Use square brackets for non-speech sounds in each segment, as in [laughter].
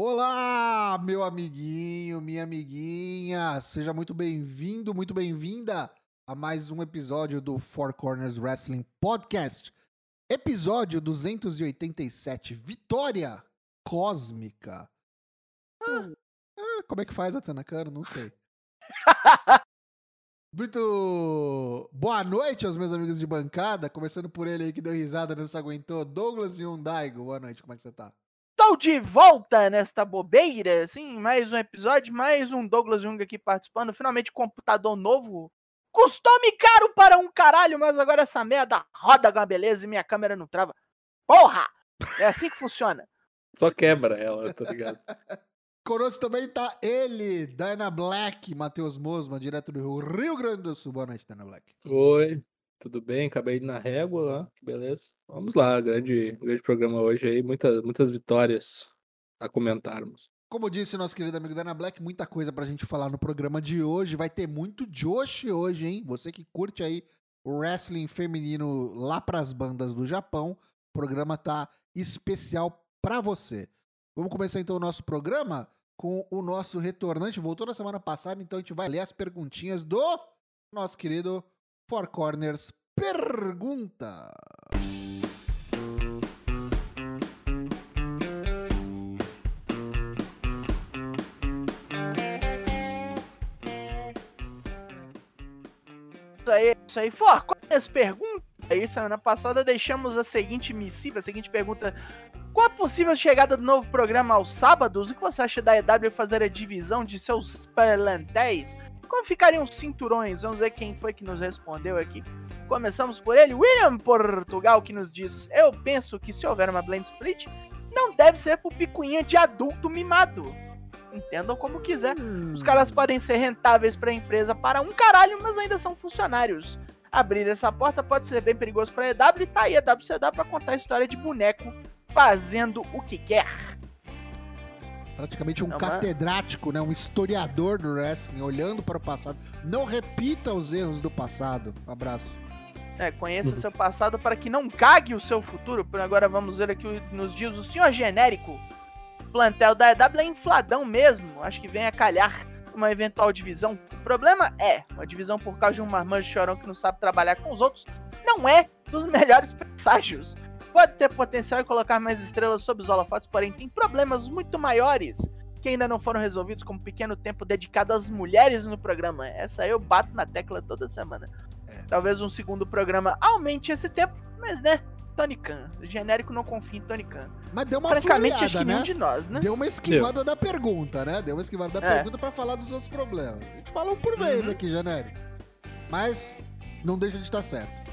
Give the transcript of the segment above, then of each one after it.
Olá, meu amiguinho, minha amiguinha, seja muito bem-vindo, muito bem-vinda a mais um episódio do Four Corners Wrestling Podcast. Episódio 287, Vitória Cósmica. Ah, ah, como é que faz a Tanakano? Não sei. [laughs] Muito boa noite aos meus amigos de bancada, começando por ele aí que deu risada, não se aguentou. Douglas Yundaigo, boa noite, como é que você tá? Estou de volta nesta bobeira, sim, mais um episódio, mais um Douglas Jung aqui participando. Finalmente, computador novo. Custou-me caro para um caralho, mas agora essa merda roda com uma beleza e minha câmera não trava. Porra! É assim que [laughs] funciona. Só quebra ela, tá ligado? [laughs] Conosco também tá ele, Dana Black, Matheus Mosma, direto do Rio Grande do Sul. Boa noite, Dana Black. Oi, tudo bem? Acabei na régua lá, que beleza. Vamos lá, grande, grande programa hoje aí, muitas, muitas vitórias a comentarmos. Como disse nosso querido amigo Dana Black, muita coisa pra gente falar no programa de hoje. Vai ter muito Josh hoje, hein? Você que curte aí o wrestling feminino lá pras bandas do Japão, o programa tá especial pra você. Vamos começar então o nosso programa com o nosso retornante. Voltou na semana passada, então a gente vai ler as perguntinhas do nosso querido Four Corners Pergunta. Isso aí, isso aí. For, Corners pergunta. Aí, semana passada deixamos a seguinte missiva, a seguinte pergunta. Qual a possível chegada do novo programa aos sábados? O que você acha da EW fazer a divisão de seus plantéis? Como ficariam os cinturões? Vamos ver quem foi que nos respondeu aqui. Começamos por ele, William Portugal, que nos diz: Eu penso que se houver uma blend split, não deve ser por picuinha de adulto mimado. Entendam como quiser. Os caras podem ser rentáveis para a empresa para um caralho, mas ainda são funcionários. Abrir essa porta pode ser bem perigoso para a EW e tá aí a WCW para contar a história de boneco fazendo o que quer. Praticamente um Não, catedrático, né? Um historiador do wrestling, olhando para o passado. Não repita os erros do passado. Abraço. É, conheça seu passado para que não cague o seu futuro. Por agora vamos ver aqui nos dias o senhor genérico. O plantel da EW é infladão mesmo. Acho que vem a calhar uma eventual divisão. O problema é, uma divisão por causa de um marmanjo chorão que não sabe trabalhar com os outros, não é dos [laughs] melhores presságios. Pode ter potencial em colocar mais estrelas sob os holofotes, porém tem problemas muito maiores que ainda não foram resolvidos, como o pequeno tempo dedicado às mulheres no programa. Essa eu bato na tecla toda semana. É. Talvez um segundo programa aumente esse tempo, mas né, Tony Khan. O genérico não confia em Tony Khan. Mas deu uma Francamente, acho que nenhum né? de nós, né? Deu uma esquivada da pergunta, né? Deu uma esquivada da É. pergunta pra falar dos outros problemas. A gente fala um por vez Uhum. aqui, genérico. Mas não deixa de estar certo.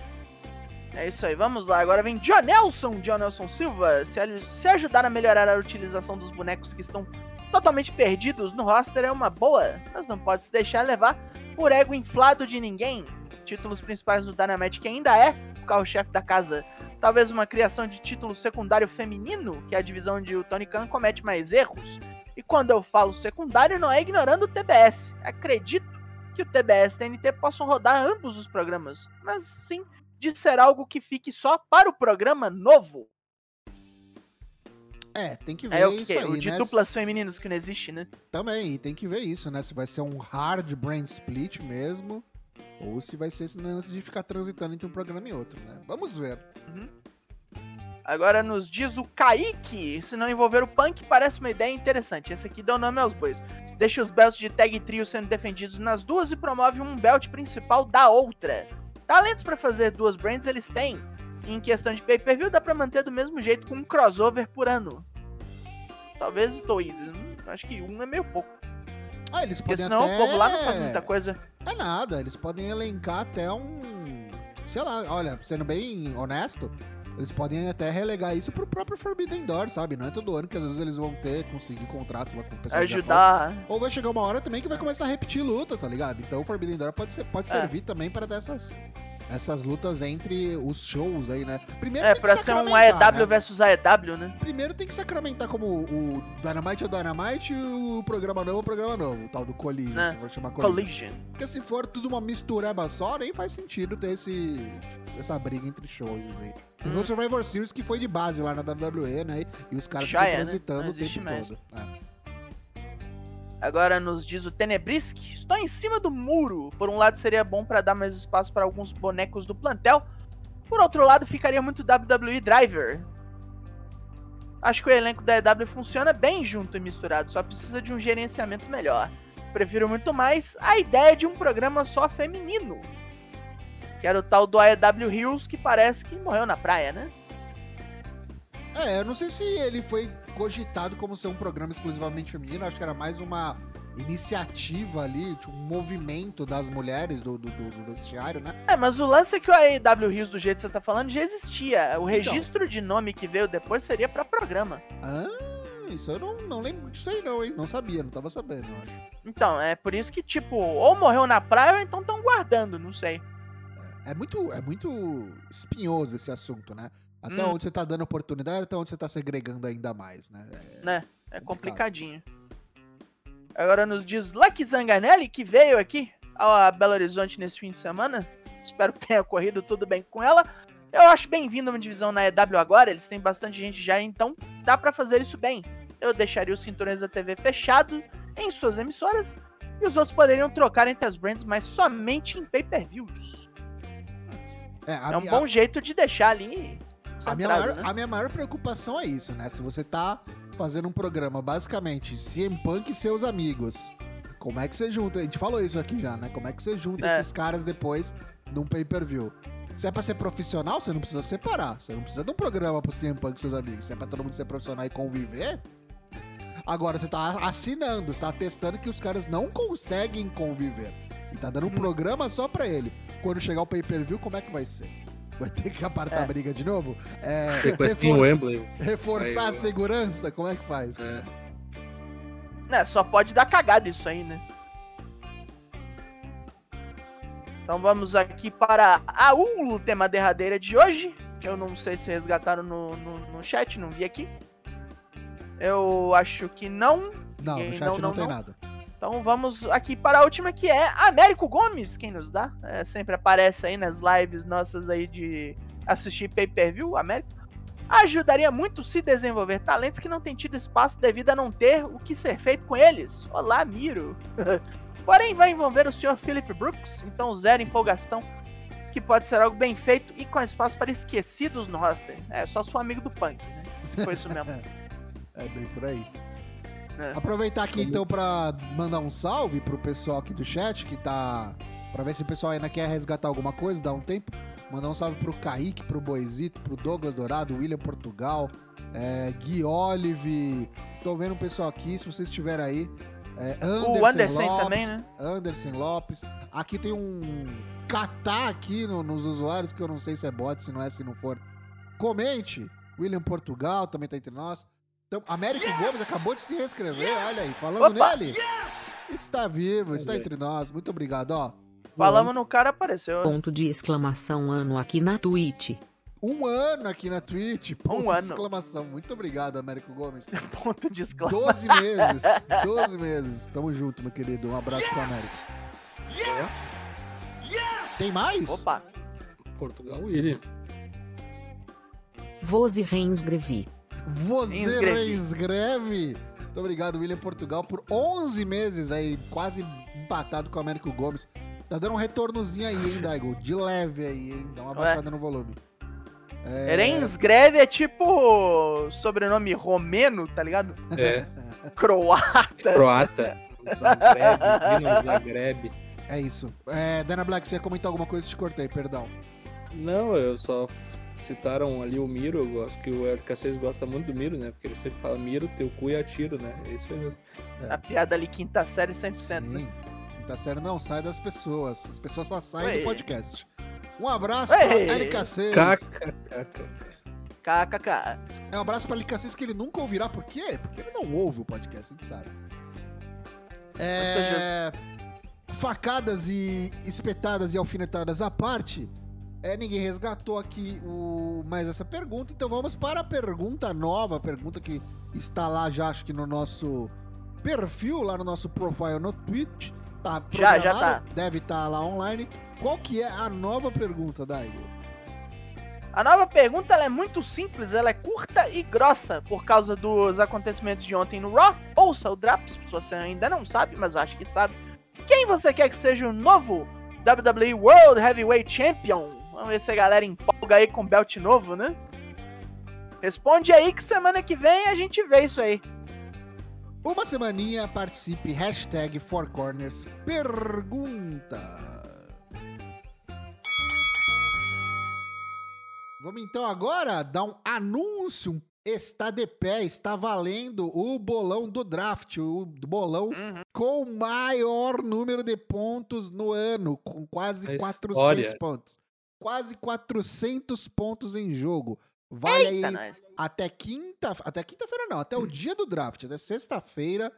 É isso aí, vamos lá. Agora vem John Nelson, John Nelson Silva. Se, se ajudar a melhorar a utilização dos bonecos que estão totalmente perdidos no roster é uma boa, mas não pode se deixar levar por ego inflado de ninguém. Títulos principais do Dynamite que ainda é o carro-chefe da casa. Talvez uma criação de título secundário feminino, que é a divisão onde o Tony Khan comete mais erros. E quando eu falo secundário, não é ignorando o TBS. Acredito que o TBS e TNT possam rodar ambos os programas, mas sim de ser algo que fique só para o programa novo. É, tem que ver É isso aí, O de né? duplas femininas que não existe, né? Também, e tem que ver isso, né? Se vai ser um hard brain split mesmo, ou se vai ser esse lance de ficar transitando entre um programa e outro, né? Vamos ver. Agora nos diz o Kaique. Se não envolver o punk, parece uma ideia interessante. Esse aqui dá o nome aos bois. Deixa os belts de tag trio sendo defendidos nas duas e promove um belt principal da outra. Talentos pra fazer duas brands eles têm. Em questão de pay-per-view dá pra manter do mesmo jeito com um crossover por ano. Talvez dois. Acho que um é meio pouco. Ah, eles Porque podem senão até... o povo lá não faz muita coisa. É nada, eles podem elencar até um... Sei lá, olha, sendo bem honesto, eles podem até relegar isso pro próprio Forbidden Door, sabe? Não é todo ano que às vezes eles vão ter, conseguir contrato lá com o pessoal. Ajudar. Ou vai chegar uma hora também que vai começar a repetir luta, tá ligado? Então o Forbidden Door pode, ser, pode É. servir também para dessas essas lutas entre os shows aí, né? Primeiro É, tem que pra ser um AEW né? versus AEW, né? Primeiro tem que sacramentar como o Dynamite é o Dynamite e o programa novo é o programa novo, o tal do Collision, Né. se for chamar Collision. Collision. Porque se for tudo uma mistureba só, nem faz sentido ter esse, essa briga entre shows aí. Você viu Hum. o Survivor Series que foi de base lá na WWE, né? E os caras Já ficam é, né? transitando Não o tempo todo. É. Agora nos diz o Tenebrisk, estou em cima do muro. Por um lado seria bom pra dar mais espaço para alguns bonecos do plantel. Por outro lado ficaria muito WWE Driver. Acho que o elenco da EW funciona bem junto e misturado, só precisa de um gerenciamento melhor. Prefiro muito mais a ideia de um programa só feminino. Que era o tal do AEW Heroes que parece que morreu na praia, né? É, eu não sei se ele foi cogitado como ser um programa exclusivamente feminino, acho que era mais uma iniciativa ali, tipo, um movimento das mulheres do, do, do- vestiário, né? É, mas o lance é que o AEW Heroes, do jeito que você tá falando, já existia. Então. O registro de nome que veio depois seria pra programa. Ah, isso eu não, não lembro disso aí não, hein? Não sabia, não tava sabendo, eu acho. Então, é por isso que, tipo, ou morreu na praia ou então estão guardando, não sei. É, é muito, é muito espinhoso esse assunto, né? Até Hum. onde você tá dando oportunidade, até onde você tá segregando ainda mais, né? É, Né? É complicadinho. Agora nos diz Lucky Zanganelli, que veio aqui a Belo Horizonte nesse fim de semana. Espero que tenha corrido tudo bem com ela. Eu acho bem-vindo uma divisão na EW agora, eles têm bastante gente já, então dá pra fazer isso bem. Eu deixaria os cinturões da TV fechado em suas emissoras e os outros poderiam trocar entre as brands, mas somente em pay-per-views. é, É um minha- bom jeito de deixar ali A minha, maior, né? a minha maior preocupação é isso, né? Se você tá fazendo um programa, basicamente, CM Punk e seus amigos, como é que você junta? A gente falou isso aqui já, né? Como é que você junta É. esses caras depois num pay-per-view? Se é pra ser profissional, você não precisa separar. Você não precisa de um programa pro CM Punk e seus amigos. Se é pra todo mundo ser profissional e conviver. Agora você tá assinando, você tá testando que os caras não conseguem conviver. E tá dando um Uhum. programa só pra ele. Quando chegar o pay-per-view, como é que vai ser? Vai ter que apartar É. a briga de novo? É, Tem coisa que em reforça- Wembley. Reforçar Aí, a eu- segurança? Como é que faz? É. É, só pode dar cagada isso aí, né? Então vamos aqui para a última derradeira de hoje. Que eu não sei se resgataram no, no, no chat, não vi aqui. Eu acho que não. Não, no Ninguém- chat não, não, tem não. nada. Então vamos aqui para a última que é Américo Gomes, quem nos dá. É, sempre aparece aí nas lives nossas aí de assistir pay-per-view, Américo. Ajudaria muito se desenvolver talentos que não têm tido espaço devido a não ter o que ser feito com eles. Olá, Miro. [laughs] Porém, vai envolver o Sr. Philip Brooks, então zero empolgação, que pode ser algo bem feito e com espaço para esquecidos no roster. É, só sou amigo do Punk, né? Se foi isso mesmo. [laughs] É bem por aí. É. Aproveitar aqui então pra mandar um salve pro pessoal aqui do chat que tá. Pra ver se o pessoal ainda quer resgatar alguma coisa, dá um tempo. Mandar um salve pro Kaique, pro Boizito, pro Douglas Dourado, William Portugal, é, Gui Olive. Tô vendo o pessoal aqui, se vocês estiverem aí. É, Anderson, o Anderson Lopes, também, né? Anderson Lopes. Aqui tem um catar aqui no- nos usuários, que eu não sei se é bot, se não é, se não for. Comente. William Portugal também tá entre nós. Então, Américo Gomes acabou de se reescrever, olha aí, falando Opa! nele. Está vivo, está entre nós. Muito obrigado, ó. Falamos no cara, apareceu. Ponto de exclamação ano aqui na Twitch. Um ano aqui na Twitch. Ponto Um de ano. exclamação. Muito obrigado, Américo Gomes. [laughs] Ponto de exclamação. 12 meses. 12 meses. Tamo junto, meu querido. Um abraço pro Américo. Tem mais? Opa. Portugal William. Vose reinscrevi. Você inscreve. Muito obrigado, William Portugal, por 11 meses aí, quase empatado com o Américo Gomes. Tá dando um retornozinho aí, hein, Daigo? De leve aí, hein? Dá uma Ué. baixada no volume. É... Rensgreve é tipo sobrenome romeno, tá ligado? É. [laughs] Croata. Croata. Zagreb. Zagreb. É isso. É, Dana Black, você ia comentar alguma coisa? Te cortei, perdão. Não, eu só citaram ali o Miro. Eu gosto que o RK6 gosta muito do Miro, né? Porque ele sempre fala Miro, teu cu e atiro, né? É isso aí mesmo. A piada ali, quinta série, 100%. né? Sim. Quinta série não sai das pessoas. As pessoas só saem Ué. do podcast. Um abraço Ué. pra LK6. KKK. KKK. É um abraço pra LK6 que ele nunca ouvirá. Por quê? Porque ele não ouve o podcast, a gente sabe. É... Facadas e espetadas e alfinetadas à parte, É, ninguém resgatou aqui o, mais essa pergunta, então vamos para a pergunta nova, a pergunta que está lá já, acho que no nosso perfil, lá no nosso profile no Twitch. Tá Já, já programado, Deve estar lá online. Qual que é a nova pergunta, Daigo? A nova pergunta é muito simples, ela é curta e grossa por causa dos acontecimentos de ontem no Raw. Ouça o Draps, se você ainda não sabe, mas eu acho que sabe. Quem você quer que seja o novo WWE World Heavyweight Champion? Vamos ver se a galera empolga aí com belt novo, né? Responde aí que semana que vem a gente vê isso aí. Uma semaninha, participe, hashtag Four Corners, pergunta. Vamos então agora dar um anúncio, está de pé, está valendo o bolão do draft, o bolão Uhum. com o maior número de pontos no ano, com quase Na 400 história. pontos. Quase 400 pontos em jogo. Vale Eita, aí nós. até quinta, até quinta-feira não, até o dia do draft, até sexta-feira,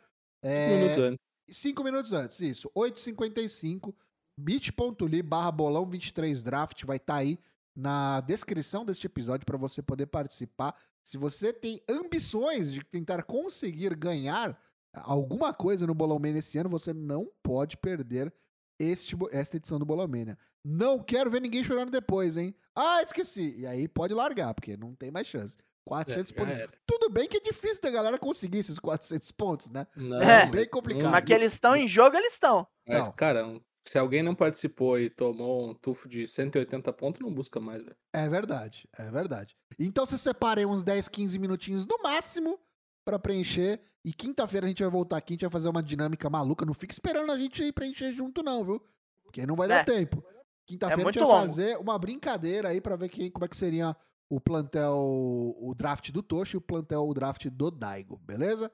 Cinco minutos é, antes. 5 minutos antes, isso, 8h55, bit.ly barra bolão 23 draft, vai estar aí na descrição deste episódio para você poder participar. Se você tem ambições de tentar conseguir ganhar alguma coisa no Bolão Mania esse ano, você não pode perder este, esta edição do Bolão Mania. Não quero ver ninguém chorando depois, hein? Ah, esqueci. E aí pode largar, porque não tem mais chance. 400 É, pontos. Tudo bem que é difícil da galera conseguir esses 400 pontos, né? Não, É, bem complicado. Mas que eles estão em jogo, eles estão. Mas, Não. cara, se alguém não participou e tomou um tufo de 180 pontos, não busca mais, velho. É verdade, é verdade. Então você separa aí uns 10, 15 minutinhos no máximo pra preencher. E quinta-feira a gente vai voltar aqui, a gente vai fazer uma dinâmica maluca. Não fica esperando a gente preencher junto, não, viu? Porque não vai dar É. tempo. Quinta-feira a gente vai longo. fazer uma brincadeira aí pra ver quem, como é que seria o plantel, o draft do Toshi e o plantel, o draft do Daigo, beleza?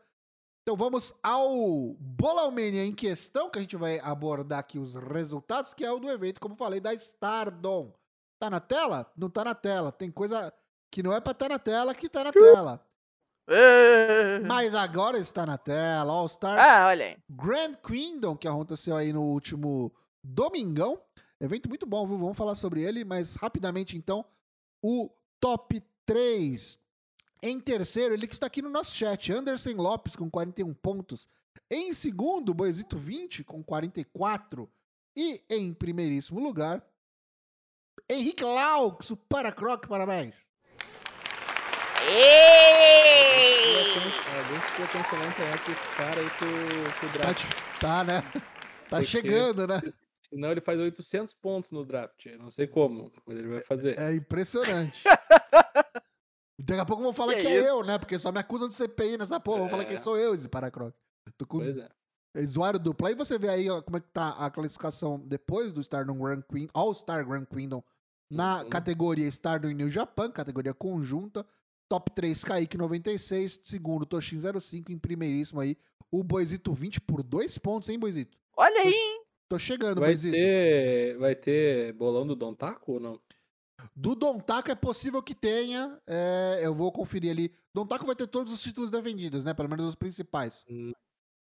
Então vamos ao Bolão Mania em questão, que a gente vai abordar aqui os resultados, que é o do evento, como falei, da Stardom. Tá na tela? Não tá na tela. Tem coisa que não é pra estar na tela que tá na tela. Mas agora está na tela. All Star Ah, olha aí. Grand Kingdom, que aconteceu aí no último domingão. Evento muito bom, viu? Vamos falar sobre ele, mas rapidamente então, o top 3. Em terceiro, ele que está aqui no nosso chat, Anderson Lopes com 41 pontos. Em segundo, Boisito 20 com 44. E em primeiríssimo lugar, Henrique Laux, o Paracroc, parabéns. Alguém precisa cancelar a internet desse cara aí pro, pro draft. tá, né? Tá Porque- chegando, né? Senão ele faz 800 pontos no draft. Eu não sei como, mas ele vai fazer. É impressionante. [laughs] Daqui a pouco vão falar que, Que é isso? eu, né? Porque só me acusam de CPI nessa porra. Vão falar que É. sou eu, esse Paracroc. Tô com Pois é. usuário duplo. Aí você vê aí ó, como é que tá a classificação depois do Stardom Grand Queen, All-Star Grand Kingdom na Uhum. categoria Stardom New Japan, categoria conjunta. Top 3, Kaique 96. Segundo, Toshin 05. Em primeiríssimo aí, o Boisito 20 por dois pontos, hein, Boisito? Olha aí, hein? Tô chegando, Vai Boisito. ter, vai ter bolão do Don Taco ou não? Do Don Taco é possível que tenha. é, eu vou conferir ali. Don Taco vai ter todos os títulos defendidos, né? Pelo menos os principais.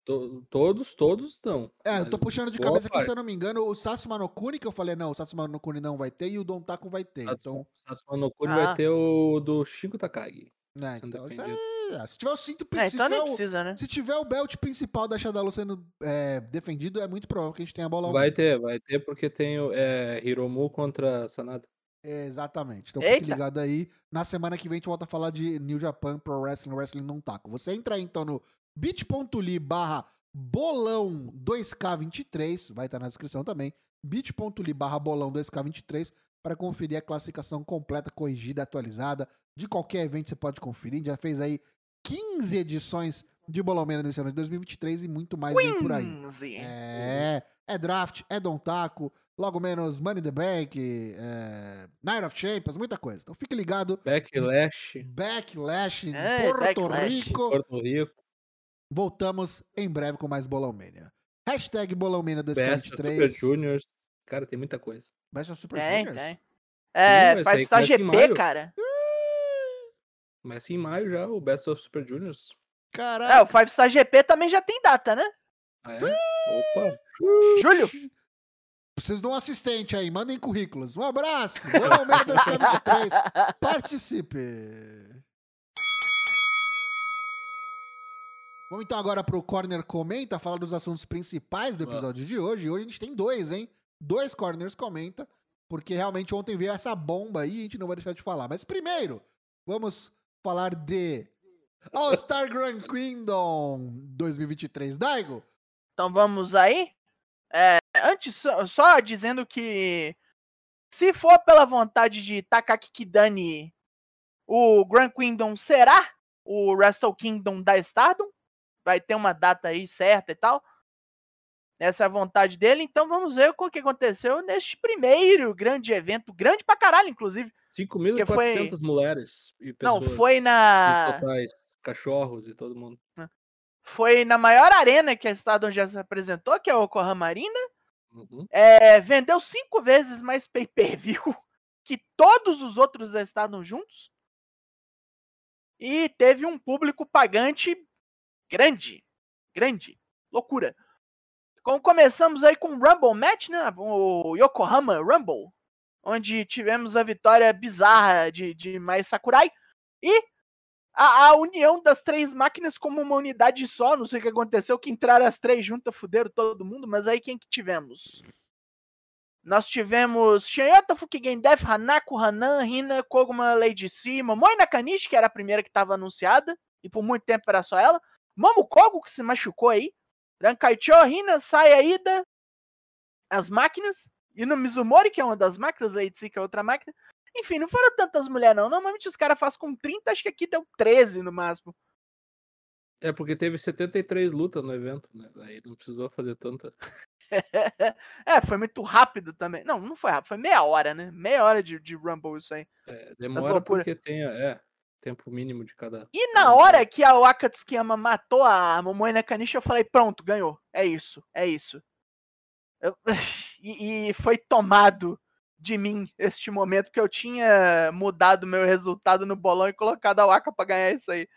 To- todos, todos não. É, eu tô puxando de boa cabeça aqui, se eu não me engano, o Satsuma no Kuni, que eu falei, não, o Satsuma no Kuni não vai ter, e o Don Taco vai ter. Então, Satsuma no Kuni Ah. vai ter o do Shinko Takagi. sendo então defendido. é- se tiver o cinto É, se, então tiver nem o, precisa, né? se tiver o belt principal da Shadalu sendo é, defendido, é muito provável que a gente tenha bolão. Vai ter, vai ter porque tem o é, Hiromu contra Sanada. Exatamente. Então fique Eita. ligado aí. Na semana que vem a gente volta a falar de New Japan Pro Wrestling, Wrestling não taco. Você entra aí então no bit.ly barra bolão 2K23, vai estar na descrição também, bit.ly barra bolão 2K23 para conferir a classificação completa, corrigida, atualizada de qualquer evento você pode conferir. A gente já fez aí 15 edições de Bolão Mena nesse ano de 2023 e muito mais vem por aí. 15. É, é draft, é Don Taco, logo menos Money in the Bank, é, Night of Champions, muita coisa. Então fique ligado. Backlash, Backlash É, Porto Backlash. Rico. Porto Rico, Voltamos em breve com mais Bolão Mania. Hashtag Bolão Mania Best of Super 2023. Juniors. Cara, tem muita coisa. Best of Super Tem, Juniors? tem. É, começa em GP, cara. Começa em maio já, o Best of Super Juniors. Caraca. É, o Five Star GP também já tem data, né? Ah, é? Opa! Julho? Preciso de um assistente aí, mandem currículos. Um abraço. Vou ao meio 2023. Participe. Vamos então agora pro Corner Comenta, falar dos assuntos principais do episódio de hoje. Hoje a gente tem dois, hein? Dois Corners Comenta, porque realmente ontem veio essa bomba aí e a gente não vai deixar de falar. Mas primeiro, vamos falar de All Star Grand Kingdom 2023. Daigo, Então vamos aí. É, antes, só, só dizendo que se for pela vontade de Takaki Kidani, o Grand Kingdom será o Wrestle Kingdom da Stardom. Vai ter uma data aí certa e tal. Essa é a vontade dele. Então vamos ver o que aconteceu neste primeiro grande evento. Grande pra caralho, inclusive. 5.400 mulheres e pessoas. Não, foi na. totais, cachorros e todo mundo. Foi na maior arena que a Stardom já se apresentou, que é o Yokohama Arena. Uhum. É, vendeu cinco vezes mais pay-per-view [laughs] que todos os outros da Stardom juntos. E teve um público pagante grande. Grande. Loucura. Como começamos aí com o Rumble Match, né? O Yokohama Rumble. Onde tivemos a vitória bizarra de, de Mai Sakurai. E a, a união das três máquinas como uma unidade só. Não sei o que aconteceu, que entraram as três juntas, fuderam todo mundo. Mas aí quem que tivemos? Nós tivemos Shanyota, Fukigen Death, Hanako, Hanan, Hina, Koguma, Lady C, Momoi Nakanishi, que era a primeira que estava anunciada, e por muito tempo era só ela. Momo Kogo, que se machucou aí. Rankaicho, Hina, Saya Ida, as máquinas. E no Mizumori, que é uma das máquinas, C, que é outra máquina. Enfim, não foram tantas mulheres, não. Normalmente os caras fazem com 30, acho que aqui deu 13 no máximo. É, porque teve 73 lutas no evento, né? Daí não precisou fazer tanta. [laughs] é, foi muito rápido também. Não, não foi rápido, foi meia hora, né? Meia hora de, de Rumble isso aí. É, demora porque tem, é, tempo mínimo de cada. E na hora que a Waka Tsukiyama matou a Momoe Nakanishi, eu falei, pronto, ganhou. É isso, é isso. Eu- [laughs] E, e foi tomado de mim este momento, que eu tinha mudado meu resultado no bolão e colocado a Waka pra ganhar isso aí.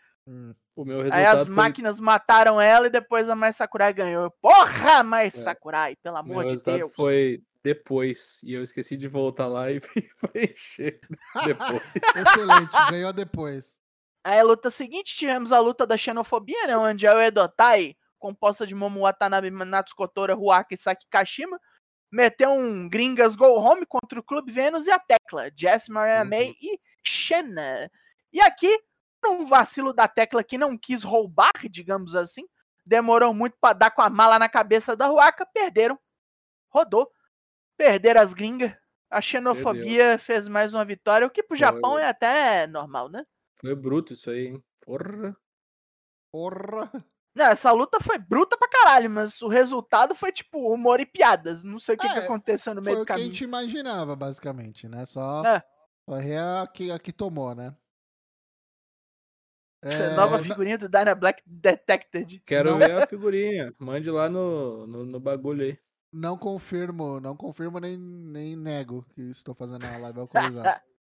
O meu Aí resultado as foi. máquinas mataram ela e depois a Mai Sakurai ganhou. Porra, Mai Sakurai, pelo É. Meu amor de resultado Deus. foi depois. E eu esqueci de voltar lá e [laughs] preencher depois. [laughs] excelente, ganhou depois. Aí a luta seguinte, tivemos a luta da xenofobia, né? Onde a Uedotai, composta de Momo Watanabe, Natsu Kotora, Ruaka e Saki Kashima, meteu um Gringas Go Home contra o Clube Vênus e a Tecla, Jess Mariah Uhum. May e Shanna. E aqui, um vacilo da Tecla que não quis roubar, digamos assim, demorou muito pra dar com a mala na cabeça da Ruaka, perderam. Rodou. Perderam as gringas. A xenofobia fez mais uma vitória, o que pro Foi, Japão foi. é até normal, né? Foi bruto isso aí, hein? Porra. Porra. Não, essa luta foi bruta pra caralho, mas o resultado foi tipo humor e piadas. Não sei o que, que É, aconteceu no meio Foi do o que a caminho. gente imaginava, basicamente, né? Só É. é a que, a que tomou, né? [laughs] Nova É, figurinha do Dyna Black Detected. Quero Não. ver a figurinha. Mande lá no, no, no bagulho aí. Não confirmo, não confirmo nem, nem nego que estou fazendo a live alcoolizada. [laughs]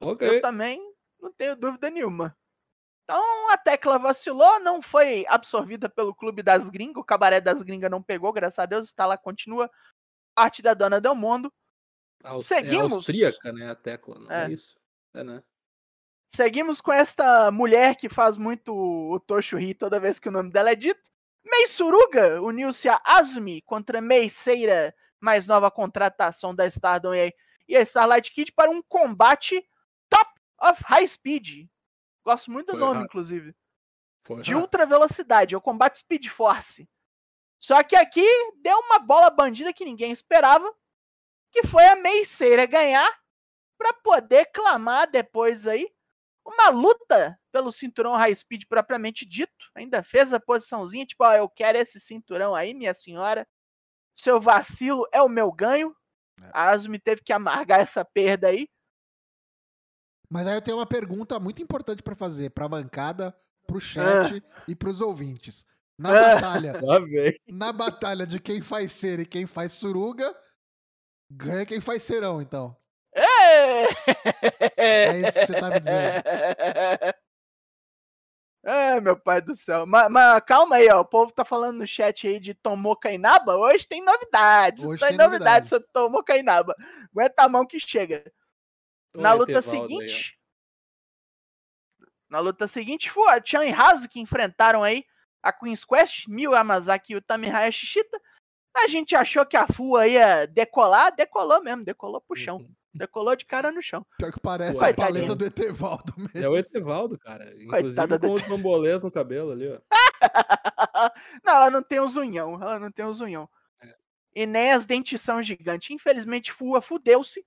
Ok. Eu também não tenho dúvida nenhuma. Então a tecla vacilou, não foi absorvida pelo clube das gringas. O cabaré das gringas não pegou, graças a Deus. Está lá, continua. Arte da Dona Del Mundo. Aus- Seguimos. É austríaca, né? A tecla, não é, É. isso? É, né? Seguimos com esta mulher que faz muito o Tocho rir toda vez que o nome dela é dito. Mei Suruga uniu-se a Azumi contra Mei Seira, mais nova contratação da Stardom e e a Starlight Kid para um combate top of high speed. Gosto muito do Foi nome, errado. inclusive. Foi. De ultra velocidade, é o combate Speed Force. Só que aqui deu uma bola bandida que ninguém esperava, que foi a Mei Seira ganhar para poder clamar depois aí uma luta pelo cinturão high speed propriamente dito. Ainda fez a posiçãozinha, tipo, ó, eu quero esse cinturão aí, minha senhora. Seu vacilo é o meu ganho. É. A Azumi teve que amargar essa perda aí. Mas aí eu tenho uma pergunta muito importante pra fazer pra bancada, pro chat e pros ouvintes. Na Ah. batalha, [laughs] na batalha de quem faz ser e quem faz suruga, ganha quem faz serão, então. É É isso que você tá me dizendo. [laughs] É, meu pai do céu. Mas, mas calma aí, ó. O povo tá falando no chat aí de Tomou Kainaba. Hoje tem novidades. Hoje tem tem novidades sobre Tomou Kainaba. Aguenta a mão que chega. Na luta Etevaldo aí, seguinte. na luta seguinte foi a Chan e Hazu que enfrentaram aí a Queen's Quest, Miu Yamazaki e o Tamihaya Shishita. A gente achou que a FUA ia decolar, decolou mesmo, decolou pro chão. Uhum. Decolou de cara no chão. Pior que parece Ué, a paleta do Etevaldo [laughs] mesmo. É o Etevaldo, cara. Inclusive Coitada com do os bambolês no cabelo ali, ó. [laughs] não, ela não tem os unhão, ela não tem os unhão. É. E nem as dentição gigantes. Infelizmente, Fua fudeu-se.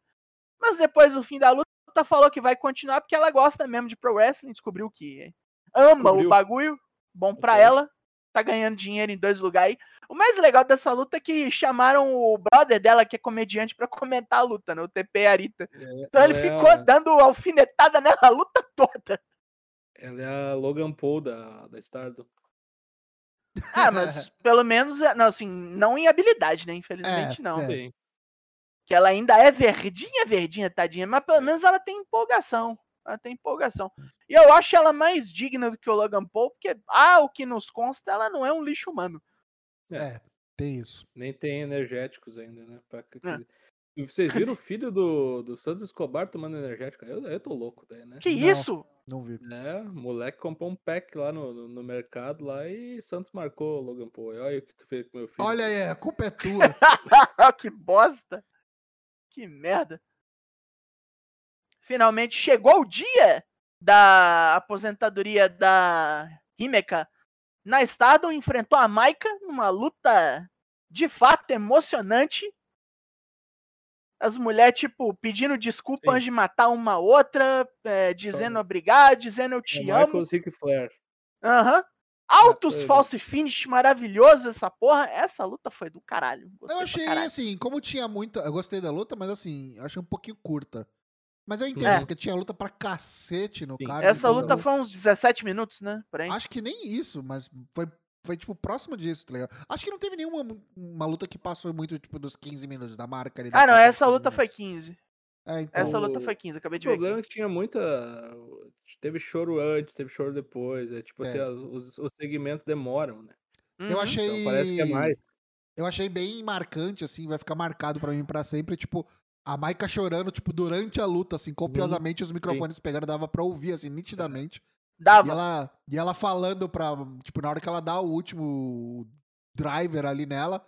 Mas depois, no fim da luta, falou que vai continuar porque ela gosta mesmo de pro wrestling, descobriu que ama Descobriu. o bagulho, bom pra Ok. ela, tá ganhando dinheiro em dois lugares. O mais legal dessa luta é que chamaram o brother dela, que é comediante, pra comentar a luta, né? O TP Arita. É- Então ele é ficou a- dando alfinetada nela a luta toda. Ela é a Logan Paul da, da Stardom. Ah, mas [laughs] pelo menos, não, assim, não em habilidade, né? Infelizmente É, não. é. Que ela ainda é verdinha, verdinha, tadinha, mas pelo menos ela tem empolgação. Ela tem empolgação. E eu acho ela mais digna do que o Logan Paul, porque, ah, o que nos consta, ela não é um lixo humano. É, tem isso. Nem tem energéticos ainda, né? Pra É. Vocês viram o filho do, do Santos Escobar tomando energético? Eu, eu tô louco daí, né? Que Não. isso? Não vi. É, o moleque comprou um pack lá no, no, no mercado lá e Santos marcou o Logan Paul. E Olha o que tu fez com meu filho. Olha aí, a culpa é tua. [laughs] que bosta. Que merda. Finalmente chegou o dia da aposentadoria da Himeka na Stardom, enfrentou a Maika numa luta de fato emocionante. As mulheres, tipo, pedindo desculpa Sim. antes de matar uma outra, é, dizendo obrigado, dizendo eu É te o amo. Michaels Ric Flair. Aham. Altos foi, né? false finish maravilhoso essa porra. Essa luta foi do caralho. Gostei Eu achei, caralho. assim, como tinha muita. Eu gostei da luta, mas assim, eu achei um pouquinho curta. Mas eu entendo, É. porque tinha luta pra cacete no Sim. cara. Essa então luta eu- foi uns 17 minutos, né? Porém. Acho que nem isso, mas foi, foi tipo próximo disso, tá ligado? Acho que não teve nenhuma uma luta que passou muito, tipo, dos 15 minutos da marca ali. da Ah, não, essa 15 luta foi minutos. 15. É, então. Essa O- luta foi 15, acabei O de ver. problema é que tinha muita. Teve choro antes, teve choro depois. É tipo É. assim, as- os, os segmentos demoram, né? Eu Uhum. achei. Então parece que é mais. Eu achei bem marcante, assim, vai ficar marcado pra mim pra sempre, tipo, a Maika chorando, tipo, durante a luta, assim, copiosamente, os microfones pegando, dava pra ouvir, assim, nitidamente. E Dava. ela, e ela falando pra, tipo, na hora que ela dá o último driver ali nela,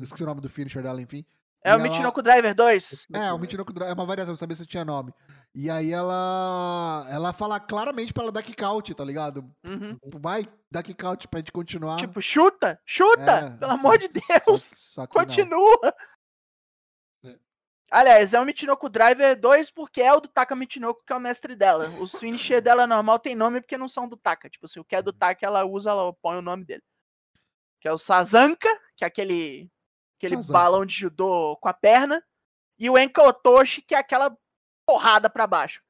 esqueci o nome do finisher dela, enfim. É e o ela- Michinoku Driver 2. É, o Michinoku Driver é uma variação, não sabia se tinha nome. E aí ela ela fala claramente pra ela dar kick out, tá ligado? Uhum. Vai, dá kick out pra gente continuar. Tipo, chuta, chuta! É, pelo amor de só- Deus! só que não. É. Aliás, é o Michinoku Driver 2 porque é o do Taka Michinoku que é o mestre dela. Os finisher dela normal tem nome porque não são do Taka. Tipo, se o que é do Taka ela usa, ela põe o nome dele. Que é o Sazanka, que é aquele, aquele Sazanka. balão de judô com a perna. E o Enkotoshi, que é aquela porrada pra baixo.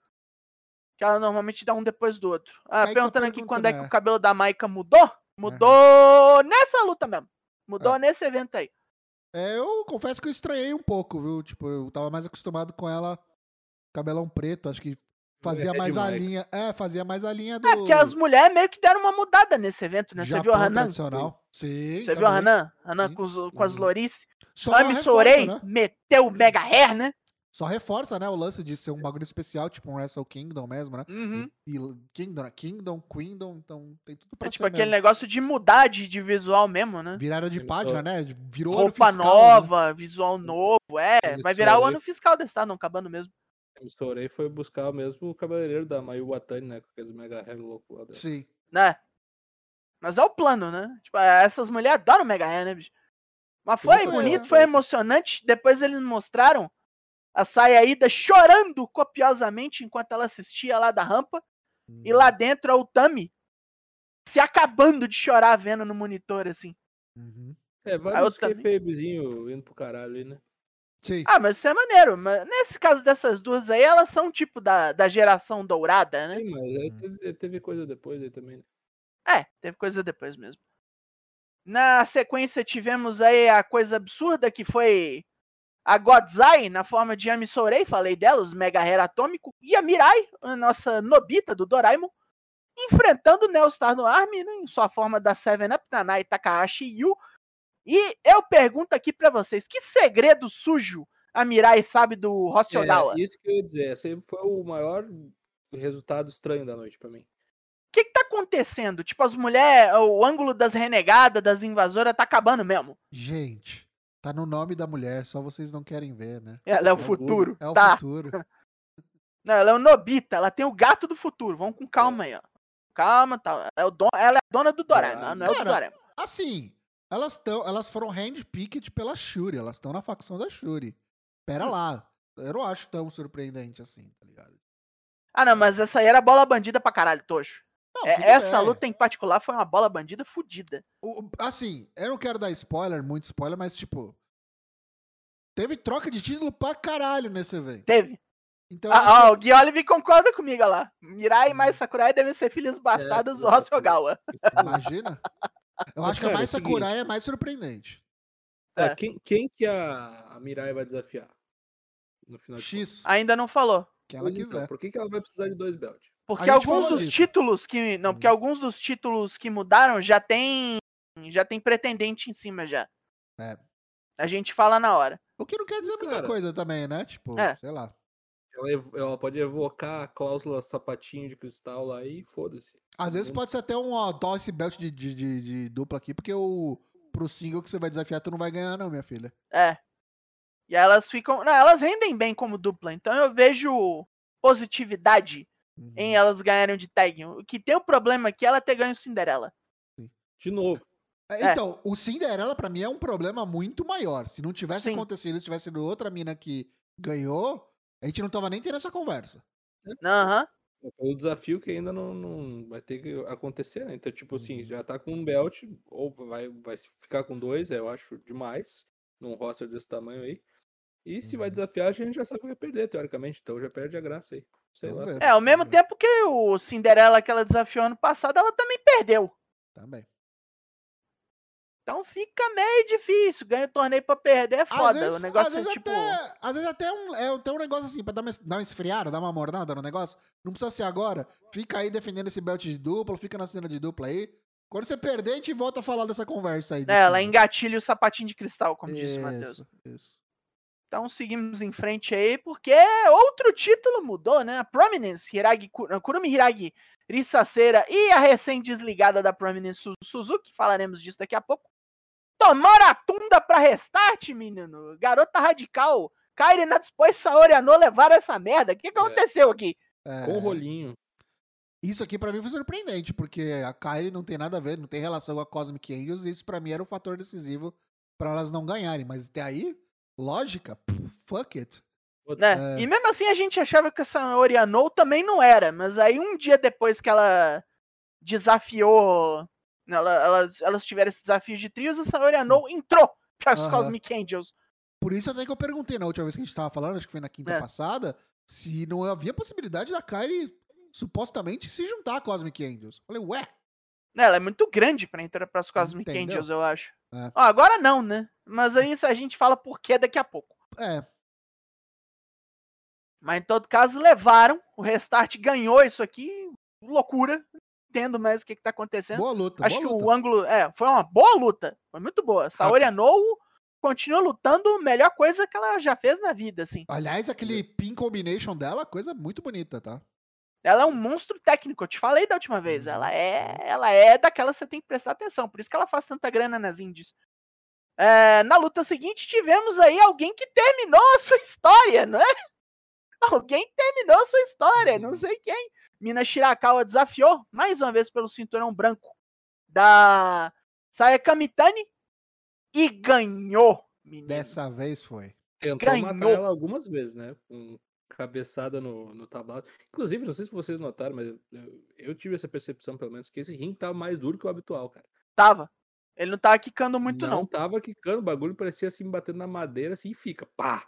Que ela normalmente dá um depois do outro. Ah, perguntando aqui quando é que perguntando, o é. cabelo da Maika mudou? Mudou nessa luta mesmo. Mudou É. nesse evento aí. É, eu confesso que eu estranhei um pouco, viu? Tipo, eu tava mais acostumado com ela cabelão preto, acho que fazia É mais a linha. É, fazia mais a linha do É, porque as mulheres meio que deram uma mudada nesse evento, né? Você viu a Japão Hanan? tradicional. Sim. Você viu a também. Hanan? Hanan Sim. com, os- com as Uhum. lourices? Só Ami Sorei né? meteu o Mega Hair, né? Só reforça, né, o lance de ser um bagulho especial, tipo um Wrestle Kingdom mesmo, né? Uhum. E, e Kingdom, Kingdom, Queendom, então tem tudo pra É ser tipo aquele mesmo. negócio de mudar de, de visual mesmo, né? Virada de página, só- né? Virou ano Roupa fiscal, né? nova, visual novo, é. Vai virar o ano fiscal desse, tá? Não acabando mesmo. O Sorei foi buscar mesmo o cabeleireiro da Mayu Watani, né? Com aqueles mega hair louco lá dela. Sim. Né? Mas é o plano, né? Tipo, essas mulheres adoram Mega Hair, né, bicho? Mas foi Foi, bonito, é. foi emocionante. Depois eles mostraram a Sayaída chorando copiosamente enquanto ela assistia lá da rampa. E lá dentro é o Tami se acabando de chorar vendo no monitor, assim. Uhum. É, vários kayfabezinho indo pro caralho ali, né? Sim. Ah, mas isso é maneiro. Mas nesse caso dessas duas aí, elas são tipo da, da geração dourada, né? Sim, mas aí Uhum. teve, teve coisa depois aí também. né? É, teve coisa depois mesmo. Na sequência tivemos aí a coisa absurda que foi a Godzai na forma de Yami Sourei, falei dela, os Mega Hair Atômico, e a Mirai, a nossa Nobita do Doraemon, enfrentando o Neostar no Army, né, em sua forma da 7-Up, Nanai Takahashi Yu. E eu pergunto aqui pra vocês, que segredo sujo a Mirai sabe do Hoshiogawa? É, isso que eu ia dizer. Esse foi o maior resultado estranho da noite pra mim. O que, que tá acontecendo? Tipo, as mulheres, o ângulo das renegadas, das invasoras, tá acabando mesmo. Gente, tá no nome da mulher, só vocês não querem ver, né? Ela é o É o futuro. É o tá. futuro. [laughs] Não, ela é o Nobita, ela tem o gato do futuro. Vamos com calma aí, ó. Calma, tá. É o don... Ela é a dona do Doraemon, ela não é o do Cara, Doraemon. Assim, elas estão, elas foram handpicked pela Shuri, elas estão na facção da Shuri. Pera lá, eu não acho tão surpreendente assim, tá ligado? Ah, não, mas essa aí era bola bandida pra caralho, Tocho. Não, É, essa bem. luta em particular foi uma bola bandida fudida. O- assim, eu não quero dar spoiler, muito spoiler, mas tipo. Teve troca de título pra caralho nesse evento. Teve. Então, Ah, que- ó, o Gui Olive concorda comigo olha lá. Mirai mais Sakurai devem ser filhas bastardas do exatamente. Hoshiogawa. imagina. Eu Mas, acho que a cara, mais é o seguinte- Sakurai é mais surpreendente. É. quem, quem que a, a Mirai vai desafiar? No final de X, Ainda não falou. que ela Pois então, quiser. por que, que ela vai precisar de dois belts? Porque alguns dos disso. títulos que. Não, porque Uhum. alguns dos títulos que mudaram já tem. Já tem pretendente em cima já. É. A gente fala na hora. O que não quer dizer Mas, muita cara- coisa também, né? Tipo, É. sei lá. Ela, ela pode evocar a cláusula sapatinho de cristal lá e foda-se. Às vezes pode ser até um ó, toma esse belt de, de, de- de dupla aqui, porque o pro single que você vai desafiar, tu não vai ganhar, não, minha filha. É. E elas ficam. Não, elas rendem bem como dupla. Então eu vejo positividade Uhum. em elas ganharem de tag. O que tem o problema aqui é ela ter ganho Cinderela. De novo. É, É. Então, o Cinderela pra mim é um problema muito maior. Se não tivesse Sim. acontecido, se tivesse sido outra mina que ganhou, a gente não tava nem tendo essa conversa. Aham. É o desafio que ainda não, não vai ter que acontecer, né? Então, tipo assim, Uhum. já tá com um belt, ou vai, vai ficar com dois, eu acho demais, num roster desse tamanho aí. E se vai Uhum. desafiar, a gente já sabe que vai perder, teoricamente. Então já perde a graça aí. Sei lá. É, ao mesmo tempo que o Cinderela que ela desafiou ano passado, ela também perdeu. Também. Então fica meio difícil. Ganha o torneio pra perder é Às foda. vezes, o negócio às vezes é tipo. até, às vezes até um, é até um negócio assim, pra dar uma, dar uma esfriada, dar uma mornada no negócio. Não precisa ser agora. Fica aí defendendo esse belt de dupla, fica na cena de dupla aí. Quando você perder, a gente volta a falar dessa conversa aí. É, ela engatilha o sapatinho de cristal, como disse o Matheus. Isso, isso. Então seguimos em frente aí, porque outro título mudou, né? A Prominence, Hiragi, Kurumi Hiragi Risaseira e a recém-desligada da Prominence Su- Suzuki, falaremos disso daqui a pouco. Tomaram a tunda pra restart, menino. Garota radical. Kairi Natsupo e Saori Ano levaram essa merda. O que, que É. aconteceu aqui? É, Com o rolinho. Isso aqui pra mim foi surpreendente, porque a Kylie não tem nada a ver, não tem relação com a Cosmic Angels, e isso pra mim era um fator decisivo pra elas não ganharem. Mas até aí, lógica, pff, fuck it. Né? É. E mesmo assim a gente achava que a Saori Ano também não era, mas aí um dia depois que ela desafiou, ela, elas, elas tiveram esse desafio de trios, a Saori Ano entrou para os. Cosmic Angels. Por isso até que eu perguntei na última vez que a gente tava falando, acho que foi na quinta É. passada, se não havia possibilidade da Kylie supostamente se juntar a Cosmic Angels. Falei, ué, Né, Ela é muito grande para entrar para os Cosmic Entendeu? Angels, eu acho. É. Ó, agora não, né? Mas aí isso a gente fala por que daqui a pouco. é, Mas em todo caso, levaram. O Restart ganhou isso aqui. Loucura. Não entendo mais o que, que tá acontecendo. boa luta, Acho boa que luta. o ângulo. É, foi uma boa luta. Foi muito boa. Saori Anou continua lutando melhor coisa que ela já fez na vida, assim. Aliás, aquele pin combination dela, coisa muito bonita, tá? Ela é um monstro técnico, eu te falei da última vez. Uhum. Ela é, ela é daquela que você tem que prestar atenção. Por isso que ela faz tanta grana nas indies. É, na luta seguinte, tivemos aí alguém que terminou a sua história, não é? [laughs] Alguém terminou a sua história, não sei quem. Mina Shirakawa desafiou, mais uma vez pelo cinturão branco da Sayaka Mitani e ganhou, menino. Dessa vez foi. Tentou matar Ganhou. ela algumas vezes, né? Com cabeçada no, no tablado. Inclusive, não sei se vocês notaram, mas eu, eu tive essa percepção, pelo menos, que esse ringue tava mais duro que o habitual, cara. Tava. Ele não tava quicando muito, não. tava quicando, o bagulho parecia assim, batendo na madeira, assim, e fica, pá!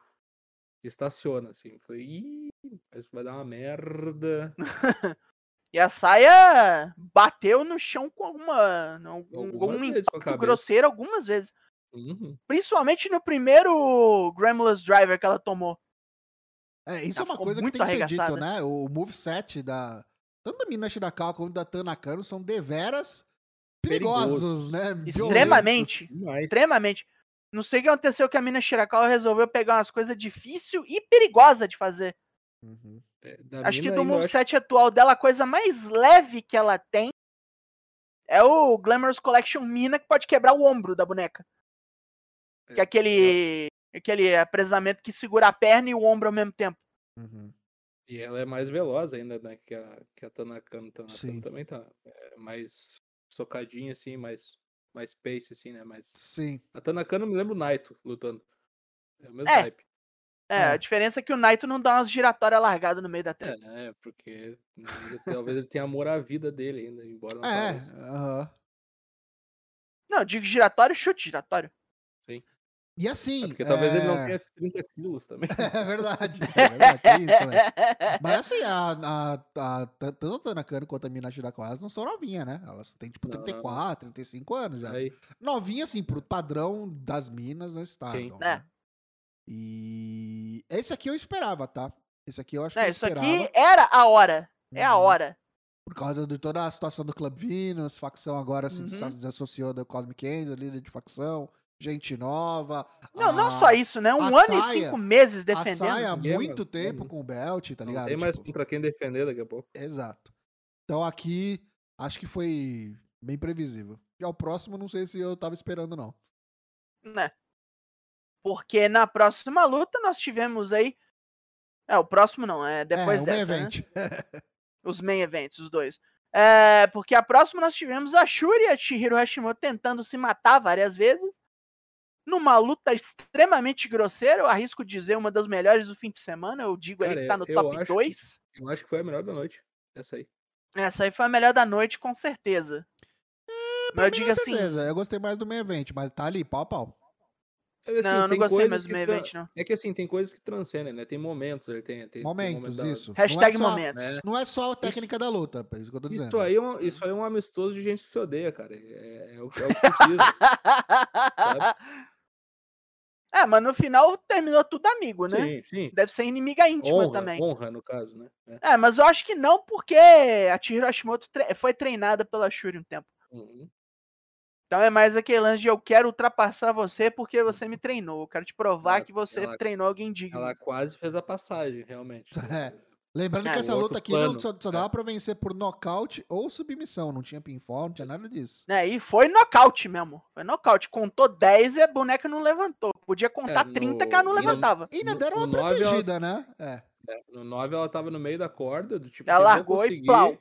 Estaciona, assim. Falei, ih, isso vai dar uma merda. [laughs] E a saia bateu no chão com alguma. algum, algum impacto grosseiro algumas vezes. Uhum. Principalmente no primeiro Gremlins Driver que ela tomou. É, isso Ela é uma coisa que tem que ser dito, né? O moveset da, tanto da Mina Shirakawa como da Tanakano são deveras Perigosos. perigosos, né? Violentos. Extremamente. Demais. Extremamente. Não sei o que aconteceu que a mina Shirakawa resolveu pegar umas coisas difíceis e perigosas de fazer. Uhum. É, da acho que do eu acho- moveset atual dela, a coisa mais leve que ela tem é o Glamorous Collection Mina, que pode quebrar o ombro da boneca. Que é aquele, aquele apresamento que segura a perna e o ombro ao mesmo tempo. Uhum. E ela é mais veloz ainda, né? Que a, que a Tanakano. Tanakano Sim. também tá é, mais socadinha, assim, mais, mais pace, assim, né? Mais... Sim. A Tanakano me lembra o Naito lutando. É o mesmo É. type. É, É. a diferença é que o Naito não dá umas giratórias largadas no meio da É, tela. né? Porque né, talvez ele tenha amor à vida dele ainda, embora não É, pareça. aham. Não, eu digo giratório, chute giratório. E assim. É porque talvez ele não é- tenha 30 quilos também. [laughs] É verdade. [laughs] É verdade, isso também. Mas assim, a, a, a, tan- tanto a Tanakano quanto a Mina Shirakawa, elas não são novinhas, né? Elas têm tipo Não, não, não. 34, 35 anos já. Aí, Novinha, assim, pro padrão das minas não estavam. É. né? E esse aqui eu esperava, tá? Esse aqui eu acho que Não, eu isso esperava. aqui era a hora. É a Uhum. hora. Por causa de toda a situação do Club Venus, facção agora se Uhum. desa- desassociou da Cosmic Angel, líder de facção, gente nova. Não, não a- só isso, né? Um a ano saia- e cinco meses A defendendo. saia há muito tempo não- com o Belt, tá não ligado? tem mais Tipo, contra quem defender daqui a pouco. Exato. Então aqui, acho que foi bem previsível. Já o próximo, não sei se eu tava esperando, não. né? Porque na próxima luta nós tivemos aí. É, o próximo não, é depois é, o dessa, main né? event. [laughs] Os main events, os dois. É, porque a próxima nós tivemos a Shuri e a Chihiro Hashimoto tentando se matar várias vezes. Numa luta extremamente grosseira, eu arrisco dizer uma das melhores do fim de semana. Eu digo Cara, que tá no eu top acho que- 2. Eu acho que foi a melhor da noite. Essa aí. Essa aí foi a melhor da noite, com certeza. Mas eu digo Com assim. certeza, eu gostei mais do main event, mas tá ali, pau a pau. É, assim, Não, eu não tem gostei mais do que main tra- event, não. É que assim, tem coisas que transcendem, né? Tem momentos, ele tem, tem, tem Momentos, momento da- isso. Hashtag não é só, momentos. né? Não é só a técnica da luta, é isso que eu tô dizendo. Isso aí, é um, isso aí é um amistoso de gente que se odeia, cara. É, é o, que- é o que precisa. [laughs] é, mas no final terminou tudo amigo, né? sim, sim. Deve ser inimiga íntima Honra, também. honra, no caso, né? É. É, mas eu acho que não, porque a Chihiro Hashimoto tre- foi treinada pela Shuri um tempo. Uhum. Então é mais aquele lance de eu quero ultrapassar você porque você me treinou. Eu quero te provar Ela- que você ela- treinou alguém digno. Ela quase fez a passagem, realmente. [laughs] É. Lembrando É, que essa luta aqui não, plano. só, só É. dava pra vencer por nocaute ou submissão. Não tinha pinfall, não tinha nada disso. Né? E foi nocaute mesmo. Foi nocaute. Contou 10 e a boneca não levantou. Podia contar É, 30 que ela não no- levantava. E ainda No- deram uma no nove, ela- protegida, né? É. É, no 9 ela tava no meio da corda, do tipo, Ela "Eu vou largou e conseguir", plau.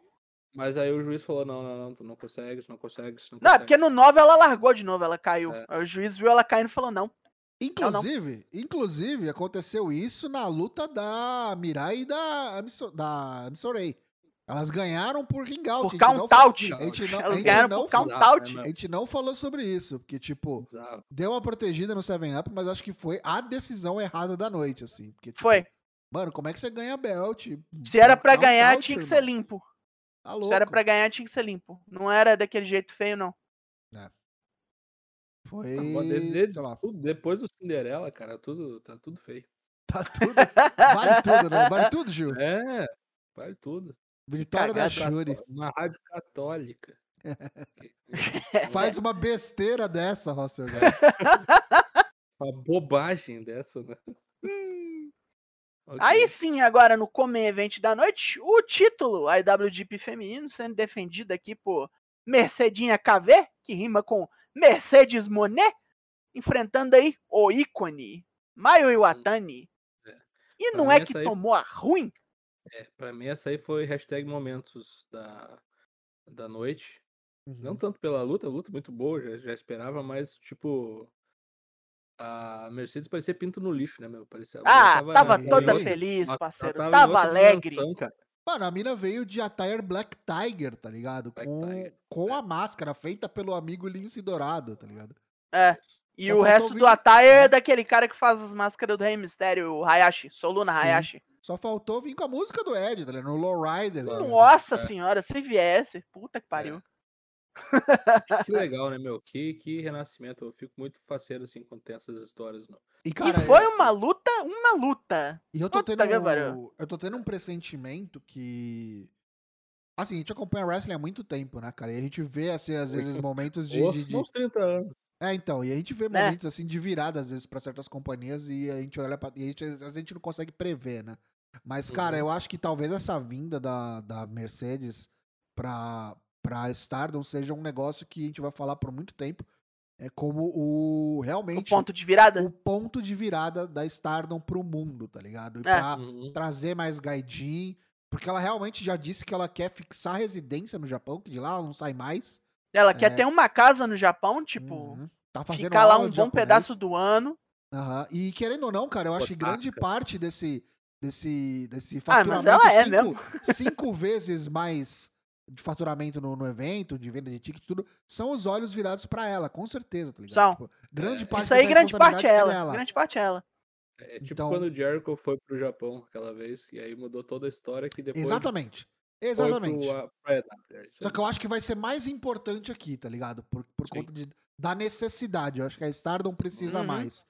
Mas aí o juiz falou, não, não, não, tu não consegue, tu não consegue, tu não Não, é consegue. porque no 9 ela largou de novo, ela caiu. É. Aí O juiz viu ela caindo e falou: não. Inclusive, inclusive, aconteceu isso na luta da Mirai e da, da Amissorei. Elas ganharam por ringout. Por gente não Elas ganharam não por fa- count Exato, out. né, A gente não falou sobre isso, porque, tipo, Bizarro. deu uma protegida no 7-Up, mas acho que foi a decisão errada da noite, assim. Porque, tipo, Foi. Mano, como é que você ganha belt? Se era pra Count ganhar, out, tinha que irmão. ser limpo. Tá Se era pra ganhar, tinha que ser limpo. Não era daquele jeito feio, não. Foi, Pô, de- de- sei lá, tudo- depois do Cinderela, cara, tudo, tá tudo feio. tá tudo, vale tudo, né? Vale tudo, Gil. [laughs] É, vale tudo. Vitória da. Shuri. Uma rádio católica. [laughs] Faz uma besteira dessa, Rossel. [laughs] Uma bobagem dessa, né? [laughs] Ok. Aí sim, agora no Come Event da noite, o título IWGP feminino sendo defendido aqui por Mercedinha KV, que rima com Mercedes Monet, enfrentando aí o ícone Mayu Iwatani. É. E não é que aí- tomou a ruim? É, pra mim essa aí foi hashtag momentos da, da noite. Uhum. Não tanto pela luta, a luta muito boa, já, já esperava, mas tipo. A Mercedes parecia pinto no lixo, né, meu? Parecia, Ah, tava em toda outra- feliz, parceiro. tava Tava alegre. cara. Mano, a mina veio de attire Black Tiger, tá ligado? Black com Tiger, com é. a máscara feita pelo amigo Lince Dourado, tá ligado? É. E Só o resto vir- do attire é daquele cara que faz as máscaras do Rei Mistério, o Hayashi, Soluna Sim. Hayashi. Só faltou vir com a música do Ed, tá ligado? No Lowrider. tá? Nossa É. senhora, se viesse, puta que pariu. Que [laughs] legal, né, meu? Que, que renascimento. Eu fico muito faceiro, assim, quando tem essas histórias. Não. E, cara, e foi é- uma luta, uma luta. E eu tô Puta tendo um, eu tô tendo um pressentimento que Assim, a gente acompanha wrestling há muito tempo, né, cara? E a gente vê, assim, às vezes, momentos de. De- de- uns 30 anos. É, então, e a gente vê Né? momentos, assim, de virada, às vezes, pra certas companhias e a gente olha pra. E a gente, às vezes, a gente não consegue prever, né? Mas, cara, Uhum. eu acho que talvez essa vinda da, da Mercedes pra, pra Stardom seja um negócio que a gente vai falar por muito tempo. É como o. O Realmente. ponto de virada? o ponto de virada da Stardom pro mundo, tá ligado? E É. pra Uhum. trazer mais Gaijin, porque ela realmente já disse que ela quer fixar residência no Japão, que de lá ela não sai mais. Ela quer É. ter uma casa no Japão, tipo, Uhum. tá fazendo ficar lá um bom japonês. pedaço do ano. Aham. E querendo ou não, cara, eu acho que grande parte desse desse desse Ah, mas faturamento ela é cinco, mesmo. [laughs] cinco [laughs] vezes mais de faturamento no, no evento, de venda de ticket, tudo, são os olhos virados pra ela, com certeza, tá ligado? São. Tipo, grande É, parte Isso aí, grande parte é ela. dela. Grande parte é ela. É tipo Então- quando o Jericho foi pro Japão aquela vez, e aí mudou toda a história que depois Exatamente. Foi Exatamente. pro. É isso Só que eu acho que vai ser mais importante aqui, tá ligado? Por, por Sim. conta de, da necessidade. Eu acho que a Stardom precisa Uhum. mais.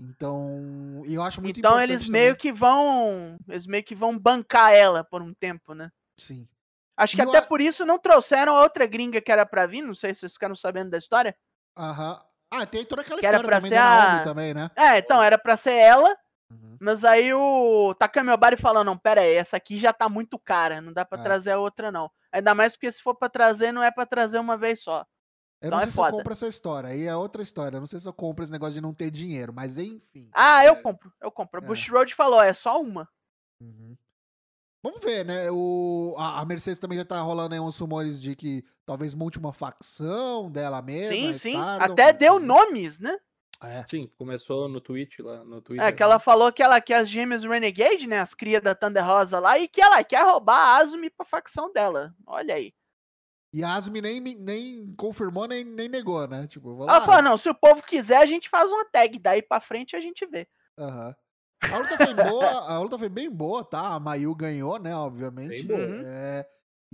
Então, e eu acho muito Então importante. eles meio que vão. Eles meio que vão bancar ela por um tempo, né? Sim. Acho que E eu até a- por isso não trouxeram a outra gringa que era pra vir. Não sei se vocês ficaram sabendo da história. Aham. Ah, tem toda aquela Que era história pra também ser da Naomi a- também, né? É, então era pra ser ela. Uhum. Mas aí o Takami Obari falou: não, pera aí, essa aqui já tá muito cara. Não dá pra É. trazer a outra, não. Ainda mais porque se for pra trazer, não é pra trazer uma vez só. Eu Então não é sei se eu foda. compro essa história. Aí é outra história. Eu não sei se eu compro esse negócio de não ter dinheiro, mas enfim. Ah, eu É. compro, eu compro. A É. Bush Road falou: é só uma. Uhum. Vamos ver, né? O, a, a Mercedes também já tá rolando aí uns rumores de que talvez monte uma facção dela mesma. sim, sim. Stardom, Até deu nomes, né? É. Sim, começou no Twitch lá, no Twitter. É, que ela falou que ela quer as gêmeas Renegade, né? As crias da Thunder Rosa lá, e que ela quer roubar a Azumi pra facção dela. Olha aí. E a Asumi nem, nem confirmou, nem, nem negou, né? Tipo, eu vou Ela lá. falou, não, se o povo quiser, a gente faz uma tag. Daí pra frente a gente vê. Aham. A luta foi boa, a luta foi bem boa, tá? A Mayu ganhou, né? Obviamente. Bem boa. Uhum. É,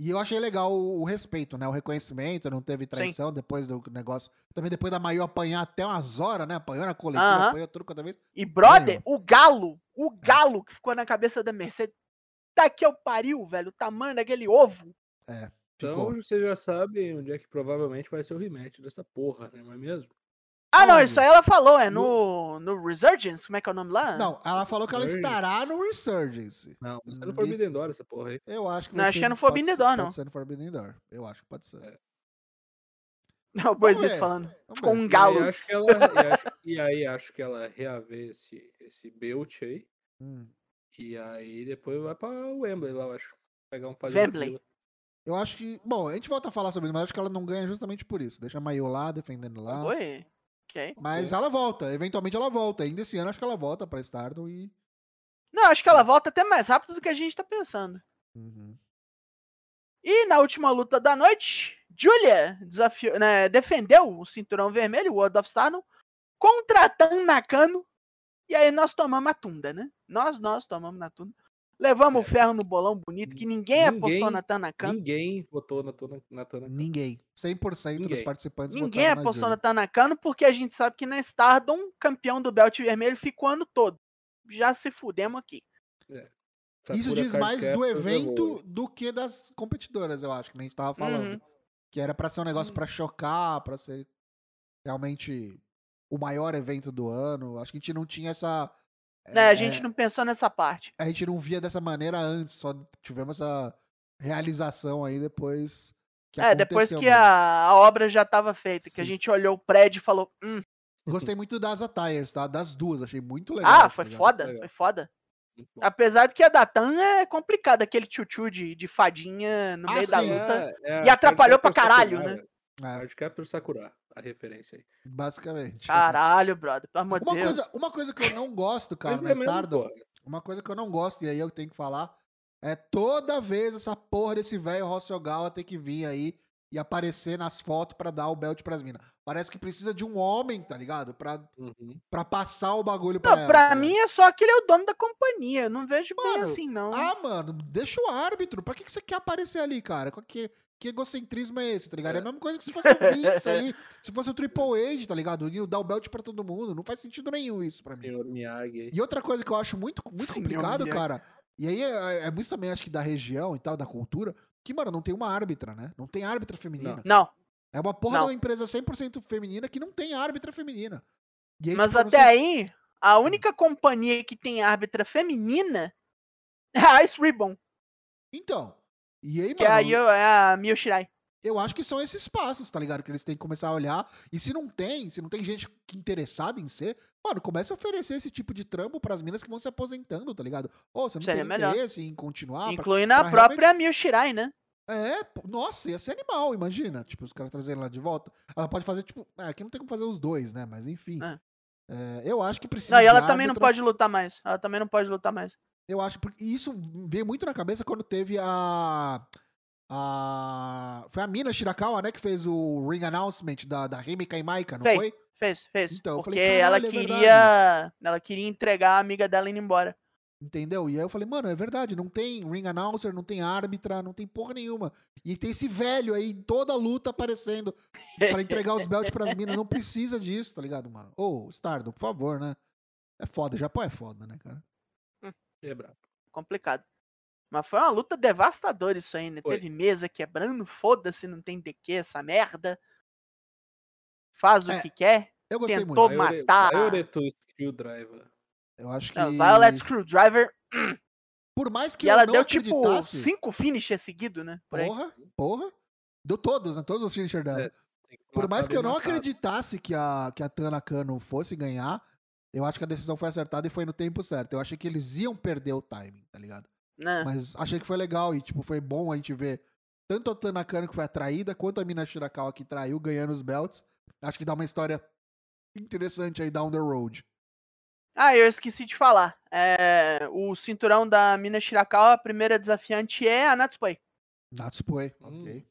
e eu achei legal o, o respeito, né? O reconhecimento, não teve traição depois do negócio. Também depois da Mayu apanhar até umas horas, né? Apanhou na coletiva, Aham. apanhou tudo cada vez. E, brother, Ganhou. o galo, o galo que ficou na cabeça da Mercedes. Tá que eu pariu, velho. O tamanho daquele ovo. Então Ficou. você já sabe onde é que provavelmente vai ser o rematch dessa porra, né? Não é mesmo? Ah, não, isso aí ela falou, é no, no Resurgence, como é que é o nome lá? Não, ela falou que ela estará no Resurgence. Não, você não Forbidden Door essa porra aí. Eu acho que Não, acho que é no Forbidden Door, não. Pode ser no Forbidden Door. Eu acho que pode ser. É. Não, [laughs] o Boizito ver. falando. Com um E aí galos. acho que ela, e, acho- e aí acho que ela reaver esse, esse belt aí. Hum. E aí depois vai pra Wembley lá, eu acho. Pegar um fazer Wembley. Eu acho que. Bom, a gente volta a falar sobre isso, mas acho que ela não ganha justamente por isso. Deixa a Mayu lá, defendendo lá. Oi. Ok. Mas ela volta, eventualmente ela volta. Ainda esse ano acho que ela volta pra Stardom e. Não, acho que ela volta até mais rápido do que a gente tá pensando. Uhum. E na última luta da noite, Julia desafiou, né, defendeu o cinturão vermelho, o World of Stardom, contra Tan Nakano. E aí nós tomamos a tunda, né? Nós, nós tomamos na tunda. Levamos É. o ferro no bolão bonito, que ninguém, apostou Ninguém- na Tan Nakano. Ninguém votou na na. Ninguém. 100% dos Ninguém. participantes Ninguém votaram apostou na na. Tanakano porque a gente sabe que na Stardom, campeão do Belt Vermelho ficou o ano todo. Já se fudemos aqui. Isso Sakura diz mais do Captors evento levou. do que das competidoras, eu acho, que nem a gente tava falando. Uhum. Que era pra ser um negócio Uhum. pra chocar, pra ser realmente o maior evento do ano. Acho que a gente não tinha essa. Né, a é, gente não pensou nessa parte. a gente não via dessa maneira antes, só tivemos essa realização aí depois que é, depois que a, a obra já tava feita, que a Sim. gente olhou o prédio e falou, hum, Gostei muito das attires, tá? Das duas, achei muito legal. ah, foi foda, Legal. foi foda. Apesar de que a da Tan é complicada, aquele tchutchu de, de fadinha no Ah, meio da sim. luta. É, E atrapalhou pra caralho, né? É, Card Captor Sakura, a referência aí. basicamente. [laughs] Caralho, brother, pelo amor de Deus. coisa, uma coisa que eu não gosto, cara, Mas na é Stardom, uma coisa que eu não gosto, e aí eu tenho que falar, é toda vez essa porra desse velho Rossogawa ter que vir aí e aparecer nas fotos pra dar o belt pras minas. Parece que precisa de um homem, tá ligado? Pra, Uhum. pra passar o bagulho pra Não, ela. pra tá mim é só que ele é o dono da companhia. eu Não vejo bem Mano, assim, não. Ah, mano, deixa o árbitro. Pra que, que você quer aparecer ali, cara? Qual Que, que egocentrismo é esse, tá ligado? É a mesma coisa que se fosse o [laughs] Vince ali, se fosse o Triple H, tá ligado? E dar o belt pra todo mundo. Não faz sentido nenhum isso pra mim. Senhor Miyagi. E outra coisa que eu acho muito, muito Senhor complicado, Miyagi. cara, e aí é, é muito também, acho que da região e tal, da cultura, que, mano, não tem uma árbitra, né? Não tem árbitra feminina. Não, É uma porra Não. de uma empresa 100% feminina que não tem árbitra feminina. Aí, mas tipo, até aí, a única companhia que tem árbitra feminina [laughs] é a Ice Ribbon, Então. E aí, que é a, mano, Yo- é a Mio Shirai. Eu acho que são esses passos, tá ligado? Que eles têm que começar a olhar. E se não tem, se não tem gente interessada em ser, mano, comece a oferecer esse tipo de trampo pras minas que vão se aposentando, tá ligado? Ô, você não Seria tem melhor. interesse em continuar? pra- incluindo a pra própria Mio Shirai, né? É, nossa, ia ser animal, imagina. Tipo, os caras trazerem lá de volta. Ela pode fazer, tipo, é, aqui não tem como fazer os dois, né? Mas enfim. É. É, eu acho que precisa. Não, e ela também não árbitra. pode lutar mais. Ela também não pode lutar mais. Eu acho, porque isso veio muito na cabeça quando teve a. A. Foi a Mina Shirakawa, né? Que fez o ring announcement da, da Himika e Maika, não Fez. foi? Fez, fez. Então, eu porque falei, ela "Caralho, é queria. ela queria entregar a amiga dela indo embora. Entendeu? E aí eu falei, mano, é verdade, não tem ring announcer, não tem árbitra, não tem porra nenhuma. E tem esse velho aí em toda a luta aparecendo pra entregar os belts pras minas. Não precisa disso, tá ligado, mano? Ô, Stardom, por favor, né? É foda, Japão é foda, né, cara? É brabo. Complicado. Mas foi uma luta devastadora isso aí, né? Foi. Teve mesa quebrando, foda-se, não tem DQ essa merda. Faz o É, que quer. Eu gostei Tentou muito. ma- matar. Violeto Screwdriver. Eu acho que. Não, Violet Screwdriver. Por mais que E ela eu não deu tipo acreditasse. cinco finishes seguidos, né? Por aí. Porra, porra. Deu todos, né? Todos os finishers dela. É, que Por mais que eu não matado. acreditasse que a, que a Tana Kano fosse ganhar, eu acho que a decisão foi acertada e foi no tempo certo. Eu achei que eles iam perder o timing, tá ligado? Né? Mas achei que foi legal e, tipo, foi bom a gente ver tanto a Tana Kano que foi atraída, quanto a Mina Shirakawa que traiu, ganhando os belts. Acho que dá uma história interessante aí down the road. Ah, eu esqueci de falar. É, o cinturão da Mina Shirakawa, a primeira desafiante é a Natsupoi. Natsupoi, Hum. ok.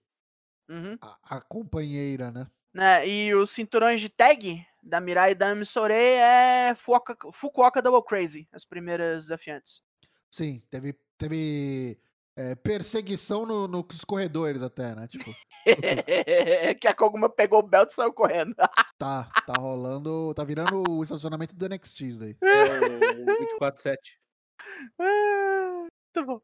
Uhum. A, a companheira, né? Né, E os cinturões de tag da Mirai e da Misore é Fukuoka, Fukuoka Double Crazy, as primeiras desafiantes. Sim, teve, teve é, perseguição no- nos corredores até, né? Tipo, [laughs] que a Koguma pegou o belt e saiu correndo. [laughs] tá, tá rolando, tá virando o estacionamento do NXT isso daí. É o 24-7. Muito bom.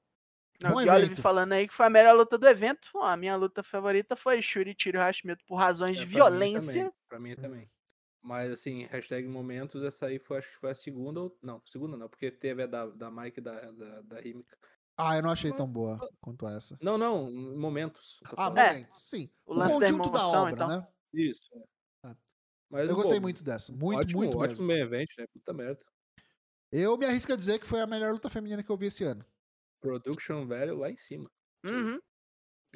Não, Bom o Olive falando aí que foi a melhor luta do evento. Ó, a minha luta favorita foi Shuri Tiro Hashimoto por razões É, de pra mim violência. também, Pra mim também. Mas assim, hashtag momentos, essa aí foi, acho que foi a segunda ou. Não, segunda não, porque teve a da, da Mike e da, da, da Himika. Ah, eu não achei tão boa quanto essa. Não, não, momentos. Ah, falando. É. momentos, sim. O O, da conjunto da, obra, então. né? Isso. é. Ah. Mas, Eu gostei pô, muito dessa. Muito, ótimo, muito ótimo mesmo. main event, né? Puta merda. Eu me arrisco a dizer que foi a melhor luta feminina que eu vi esse ano. Production value lá em cima. Uhum.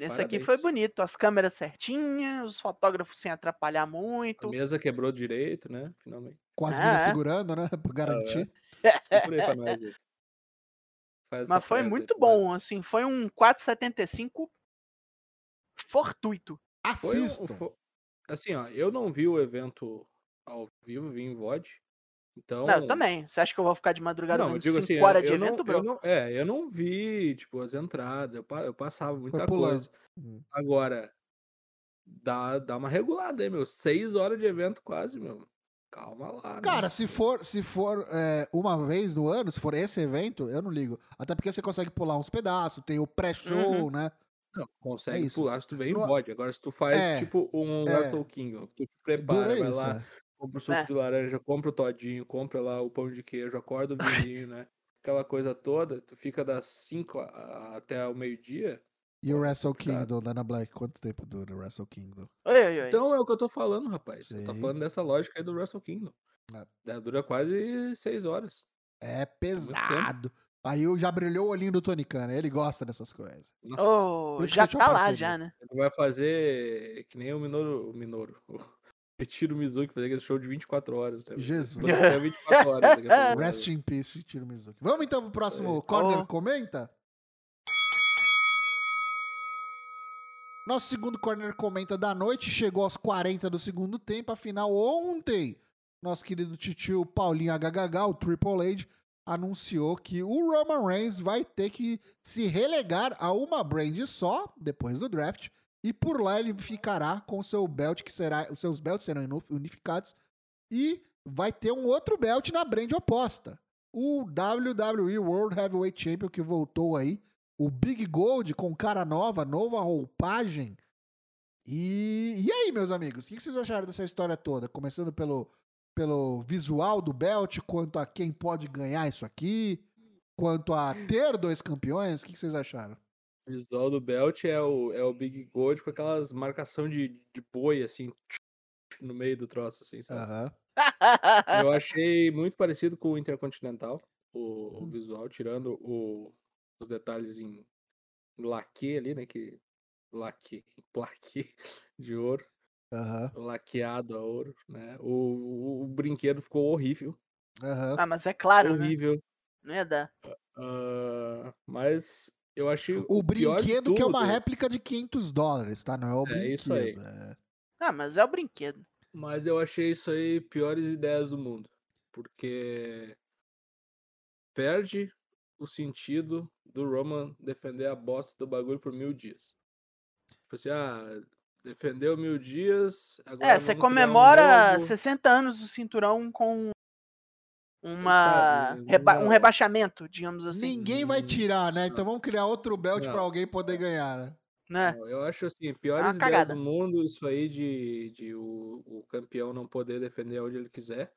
Esse aqui foi Parabéns. bonito, as câmeras certinhas, os fotógrafos sem atrapalhar A muito. mesa quebrou direito, né? Finalmente. Com as Ah, minas é. segurando, né? [laughs] Pra garantir. Segura aí pra nós aí. [laughs] Faz essa Mas foi aí muito nós. bom, assim, foi um 4,75 fortuito. Foi um- Assim, ó, eu não vi o evento ao vivo, vi em VOD. Então. Não, eu também. Você acha que eu vou ficar de madrugada Não, eu digo 5 assim, horas eu, de eu não, evento, eu bro? não- é, eu não vi, tipo, as entradas, eu, eu passava muita pulando. coisa. Hum. Agora, dá, dá uma regulada aí, meu. Seis horas de evento quase, meu. Calma lá. né? Cara, se for, se for é, uma vez no ano, se for esse evento, eu não ligo. Até porque você consegue pular uns pedaços, tem o pré-show, Uhum. né? Não, consegue isso. pular se tu vem em No- VOD. Agora, se tu faz, É, tipo, um é. Wrestle Kingdom, tu te prepara, Dura vai isso, lá, é. Compra o suco É. de laranja, compra o todinho, compra lá o pão de queijo, acorda o [laughs] vizinho, né? Aquela coisa toda, tu fica das 5 até o meio-dia. E o Wrestle. Kingdom, Dana Black, quanto tempo dura o Wrestle Kingdom? Oi, oi, oi. Então é o que eu tô falando, rapaz. Eu tô Sim. falando dessa lógica aí do Wrestle Kingdom. É. É, Dura quase 6 horas. É tempo. pesado. Aí eu já brilhou o olhinho do Tony Khan, né? ele gosta dessas coisas. Que já tá lá, já, né? ele vai fazer que nem o Minoru. O Minoru. O Retiro Mizuki fazer aquele show de 24 horas. Né? Jesus. Todo mundo quer 24 horas. né? [laughs] Rest in peace, Tiro Mizuki. Vamos então pro próximo corner Oh. comenta? Nosso segundo corner comenta da noite chegou aos 40 do segundo tempo. Afinal, ontem, nosso querido titio Paulinho HHH, o Triple H, anunciou que o Roman Reigns vai ter que se relegar a uma brand só depois do draft. E por lá ele ficará com o seu belt, que será. Os seus belts serão unificados. E vai ter um outro belt na brand oposta. O WWE World Heavyweight Champion que voltou aí. o Big Gold com cara nova, nova roupagem. E, e aí, meus amigos, o que vocês acharam dessa história toda? Começando pelo, pelo visual do belt, quanto a quem pode ganhar isso aqui, quanto a ter dois campeões, o que vocês acharam? O visual do belt é o, é o Big Gold com aquelas marcação de, de boi, assim, no meio do troço, assim, sabe? Aham. Eu [laughs] achei muito parecido com o Intercontinental, o, o Hum. visual, tirando o- os detalhes em laque ali, né? Que laque, [laughs] plaque de ouro, Aham. laqueado a ouro, né? O, o, o brinquedo ficou horrível, Aham. ah, mas é claro, né? horrível. Não ia dar. ah, mas eu achei O de brinquedo que é uma réplica de 500 dólares, tá? Não é o É brinquedo. isso aí. é. Ah, mas é o brinquedo. Mas eu achei isso aí piores ideias do mundo. Porque perde o sentido do Roman defender a bosta do bagulho por mil dias. Tipo assim, ah, defendeu mil dias. Agora É, você criar um comemora novo. 60 anos do cinturão com uma reba- um rebaixamento, digamos assim. Ninguém vai tirar, né? Então vamos criar outro belt pra alguém poder ganhar, né? Né? Não, Eu acho assim, piores ideias cagada. do mundo, isso aí de, de o, o campeão não poder defender onde ele quiser.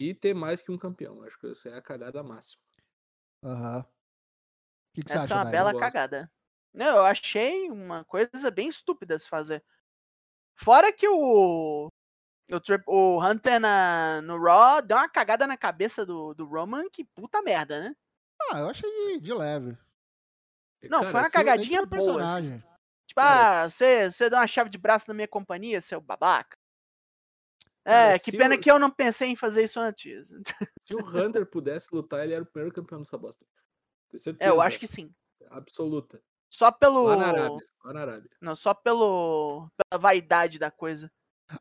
E ter mais que um campeão. Acho que isso é a cagada máxima. Aham. O que, que você Essa acha, é uma bela cagada. Não, eu achei uma coisa bem estúpida se fazer. Fora que o. O, Trip- o Hunter na, no Raw deu uma cagada na cabeça do, do Roman, que puta merda, né? Ah, eu achei de, de leve. Não, foi uma eu- cagadinha que boa, personagem. Tipo, Cara, ah, você, você deu uma chave de braço na minha companhia, seu babaca. Cara, É, que se pena o- que eu não pensei em fazer isso antes. [laughs] Se o Hunter pudesse lutar, ele era o primeiro campeão dessa bosta. É, eu acho que sim. Absoluta. Só pelo. Lá na Arábia. Lá na Arábia. Não, só pelo. pela vaidade da coisa.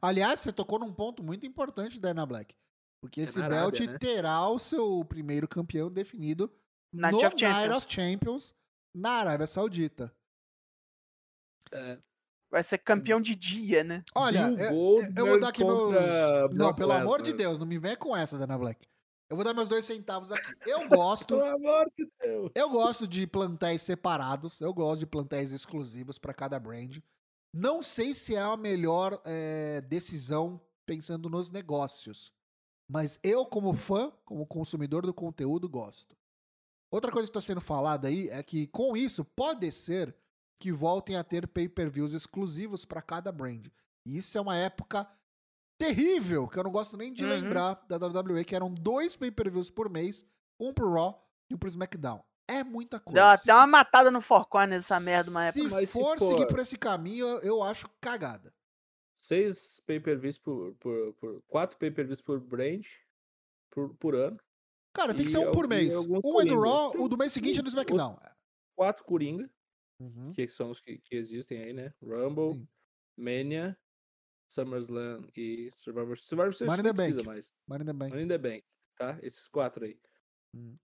Aliás, você tocou num ponto muito importante da Ana Black. Porque É esse na belt Arábia, né? terá o seu primeiro campeão definido Night no of Champions. Night of Champions na Arábia Saudita. É, Vai ser campeão de dia, né? Olha, eu, eu vou dar aqui meus. contra Não, pelo amor de. Deus, não me venha com essa, Dana Black. Eu vou dar meus dois centavos aqui. Eu [laughs] gosto. Pelo amor de Deus. Eu gosto de plantéis separados, eu gosto de plantéis exclusivos para cada brand. Não sei se é a melhor eh, decisão pensando nos negócios, mas eu, como fã, como consumidor do conteúdo, gosto. Outra coisa que está sendo falada aí é que com isso pode ser que voltem a ter pay-per-views exclusivos para cada brand. E isso é uma época terrível, que eu não gosto nem de Uhum. lembrar da WWE, que eram dois pay-per-views por mês, um pro Raw e um pro SmackDown. É muita coisa. Deu até uma matada no Four Corners essa merda uma Se época. Mas se for, for- seguir por esse caminho, eu, acho cagada. Seis pay-per-views por, por, por. Quatro pay-per-views por brand por, por ano. Cara, tem que ser um por mês. Um é do. Raw, o do mês seguinte é do SmackDown. Quatro Coringa, Uhum. que são os que, que existem aí, né? Rumble, Sim. Mania, SummerSlam e Survivor Survivor Series Money in não the precisa Bank. mais. Money in the Bank. Money in the Bank, tá? Esses quatro aí. Hum.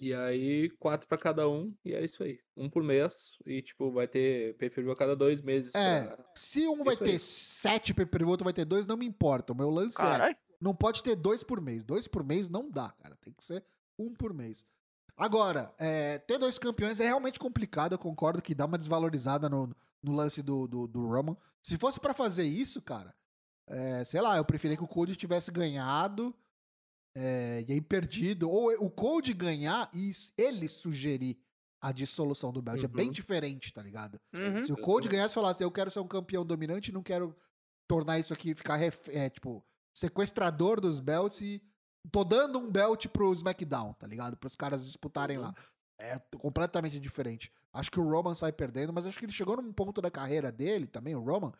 E aí, quatro pra cada um, e é isso aí. Um por mês, e tipo, vai ter pay-per-view a cada dois meses. É, pra- se um vai Isso ter aí. sete pay-per-view, outro vai ter dois, não me importa. O meu lance é, Caralho. não pode ter dois por mês. Dois por mês não dá, cara. Tem que ser um por mês. Agora, é, ter dois campeões é realmente complicado. Eu concordo que dá uma desvalorizada no, no lance do, do, do Roman. Se fosse pra fazer isso, cara, é, sei lá, eu preferia que o Cody tivesse ganhado é, e aí perdido. Ou o Cody ganhar e ele sugerir a dissolução do belt. É bem Uhum. diferente, tá ligado? Uhum. Se o Cody ganhasse e falasse, eu quero ser um campeão dominante não quero tornar isso aqui, ficar, é, tipo, sequestrador dos belts e tô dando um belt pro SmackDown, tá ligado? Pros caras disputarem lá. É completamente diferente. Acho que o Roman sai perdendo, mas acho que ele chegou num ponto da carreira dele também, o Roman,